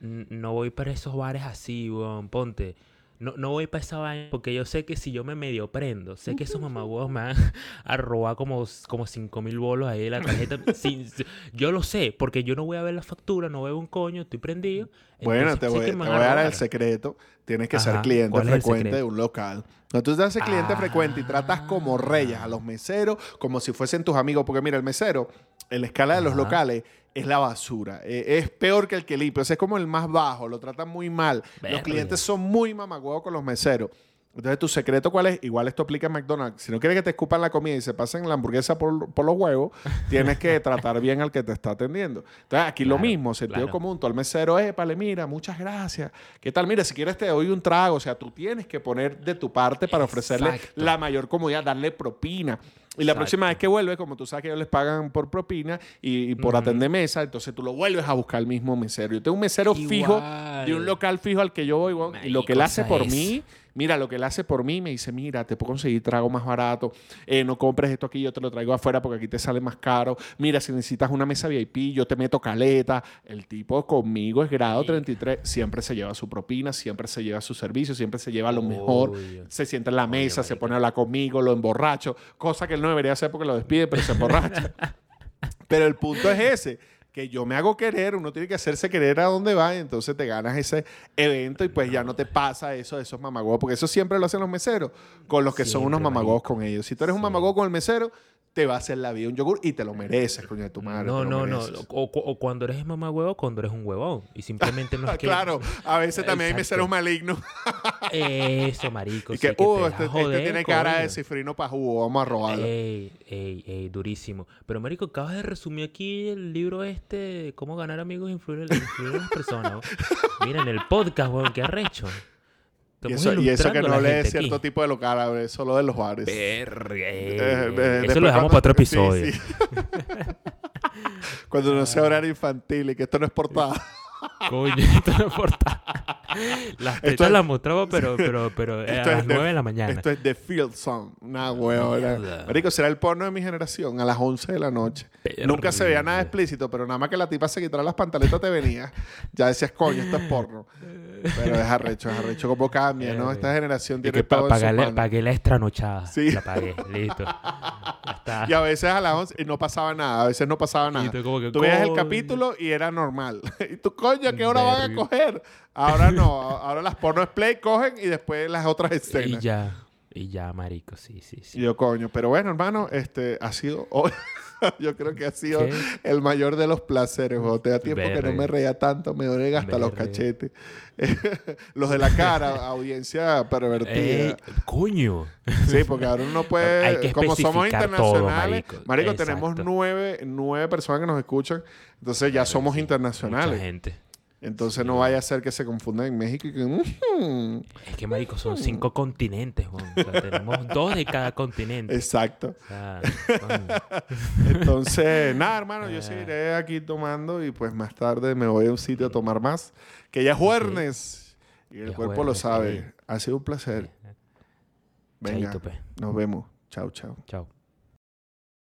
n- no voy para esos bares así, weón. Ponte. No, no voy para esa vaina porque yo sé que si yo me medio prendo, sé que esos mamagüevos me van a robar como, como 5 mil bolos ahí de la tarjeta. sin- yo lo sé, porque yo no voy a ver la factura, no veo un coño, estoy prendido. Bueno, entonces te voy, te a dar el secreto. Tienes que ser cliente ¿cuál es el frecuente de un local. Cuando tú te haces cliente Ah. frecuente y tratas como reyes a los meseros, como si fuesen tus amigos, porque mira, el mesero, en la escala de los Ajá. locales, es la basura. Eh, es peor que el que limpia. O sea, es como el más bajo, lo tratan muy mal. Los clientes son muy mamagüeos con los meseros. Entonces, ¿tu secreto cuál es? Igual esto aplica en McDonald's. Si no quieres que te escupan la comida y se pasen la hamburguesa por, por los huevos, tienes que tratar bien al que te está atendiendo. Entonces, aquí lo mismo, sentido claro. común. Tú al mesero, épale, mira, muchas gracias. ¿Qué tal? Mira, si quieres te doy un trago. O sea, tú tienes que poner de tu parte para ofrecerle la mayor comodidad, darle propina. Y la próxima vez que vuelve, como tú sabes que ellos les pagan por propina y, y por atender mesa, entonces tú lo vuelves a buscar al mismo mesero. Yo tengo un mesero fijo de un local fijo al que yo voy, y lo que él hace por es. mí, mira, lo que él hace por mí, me dice, mira, te puedo conseguir trago más barato, eh, no compres esto aquí, yo te lo traigo afuera porque aquí te sale más caro, mira, si necesitas una mesa VIP, yo te meto caleta, el tipo conmigo es grado Marico. 33, siempre se lleva su propina, siempre se lleva su servicio, siempre se lleva lo mejor, se sienta en la mesa, se pone a hablar conmigo, lo emborracho, cosa que él no debería hacer porque lo despide, pero se emborracha. pero el punto es ese, que yo me hago querer, uno tiene que hacerse querer a donde va y entonces te ganas ese evento y pues ya no te pasa eso de esos mamagos, porque eso siempre lo hacen los meseros con los que son unos mamagos con ellos. Si tú eres un mamago con el mesero, te va a hacer la vida un yogur y te lo mereces, coño de tu madre. No, no, no. mereces. O, o- o cuando eres mamá huevo, cuando eres un huevón. Y simplemente no es que. claro, a veces también hay meseros malignos Eso, marico. y que, te uh, este, este joder, tiene cara de coño. cifrino para jugo, vamos a robarlo. Ey, ey, ey, durísimo. Pero, marico, acabas de resumir aquí el libro este, Cómo ganar amigos e influir, en las personas. Mira, en el podcast, weón, qué arrecho. Y eso, y eso que no la lee gente cierto aquí. tipo de local, a ver, solo de los bares. Eh, eh, Eso lo dejamos cuando- para otro episodio. sí. Cuando no sea horario infantil y que esto no es portada. Coño, esto no importa. Las Esto tetas es- las mostraba, pero, pero, pero eh, a las de- 9 de la mañana. Esto es The Field Song. Una huevona. Marico, será el porno de mi generación a las 11 de la noche. Nunca se veía nada explícito, pero nada más que la tipa se quitara las pantaletas te venía. Ya decías, coño, esto es porno. Pero es arrecho, es arrecho. Como cambia, ¿no? Esta generación Y tiene que todo pagué, la, pagué la extranochada. Sí. La pagué, listo. Ya está. Y a veces a las 11 y no pasaba nada. A veces no pasaba nada. tú como que, Tú veías el capítulo y era normal. y tú, coño, ¿a qué hora van a coger? Ahora no. Ahora las porno play cogen y después las otras Y escenas. ya. Y ya, marico, sí, sí, Y sí. yo, coño. Pero bueno, hermano, este ha sido hoy. yo creo que ha sido ¿Qué? el mayor de los placeres. Cuando te da tiempo que no me reía tanto, me duele hasta los cachetes. los de la cara, audiencia pervertida. Ey, coño. Sí, porque ahora uno puede, Hay que como somos todo, internacionales, marico. marico, tenemos nueve, nueve personas que nos escuchan, entonces ya somos internacionales. Mucha gente. Entonces no vaya a ser que se confundan en México y que... Es que, marico, son cinco continentes. O sea, tenemos dos de cada continente. Exacto. O sea, coño. Entonces, nada, hermano, yo Ah. seguiré aquí tomando y pues más tarde me voy a un sitio a tomar más, que ya es jueves. Y el Ya cuerpo lo sabe. sí. Ha sido un placer. Venga, Chaito, pues. nos vemos. Chao, chao. Chao.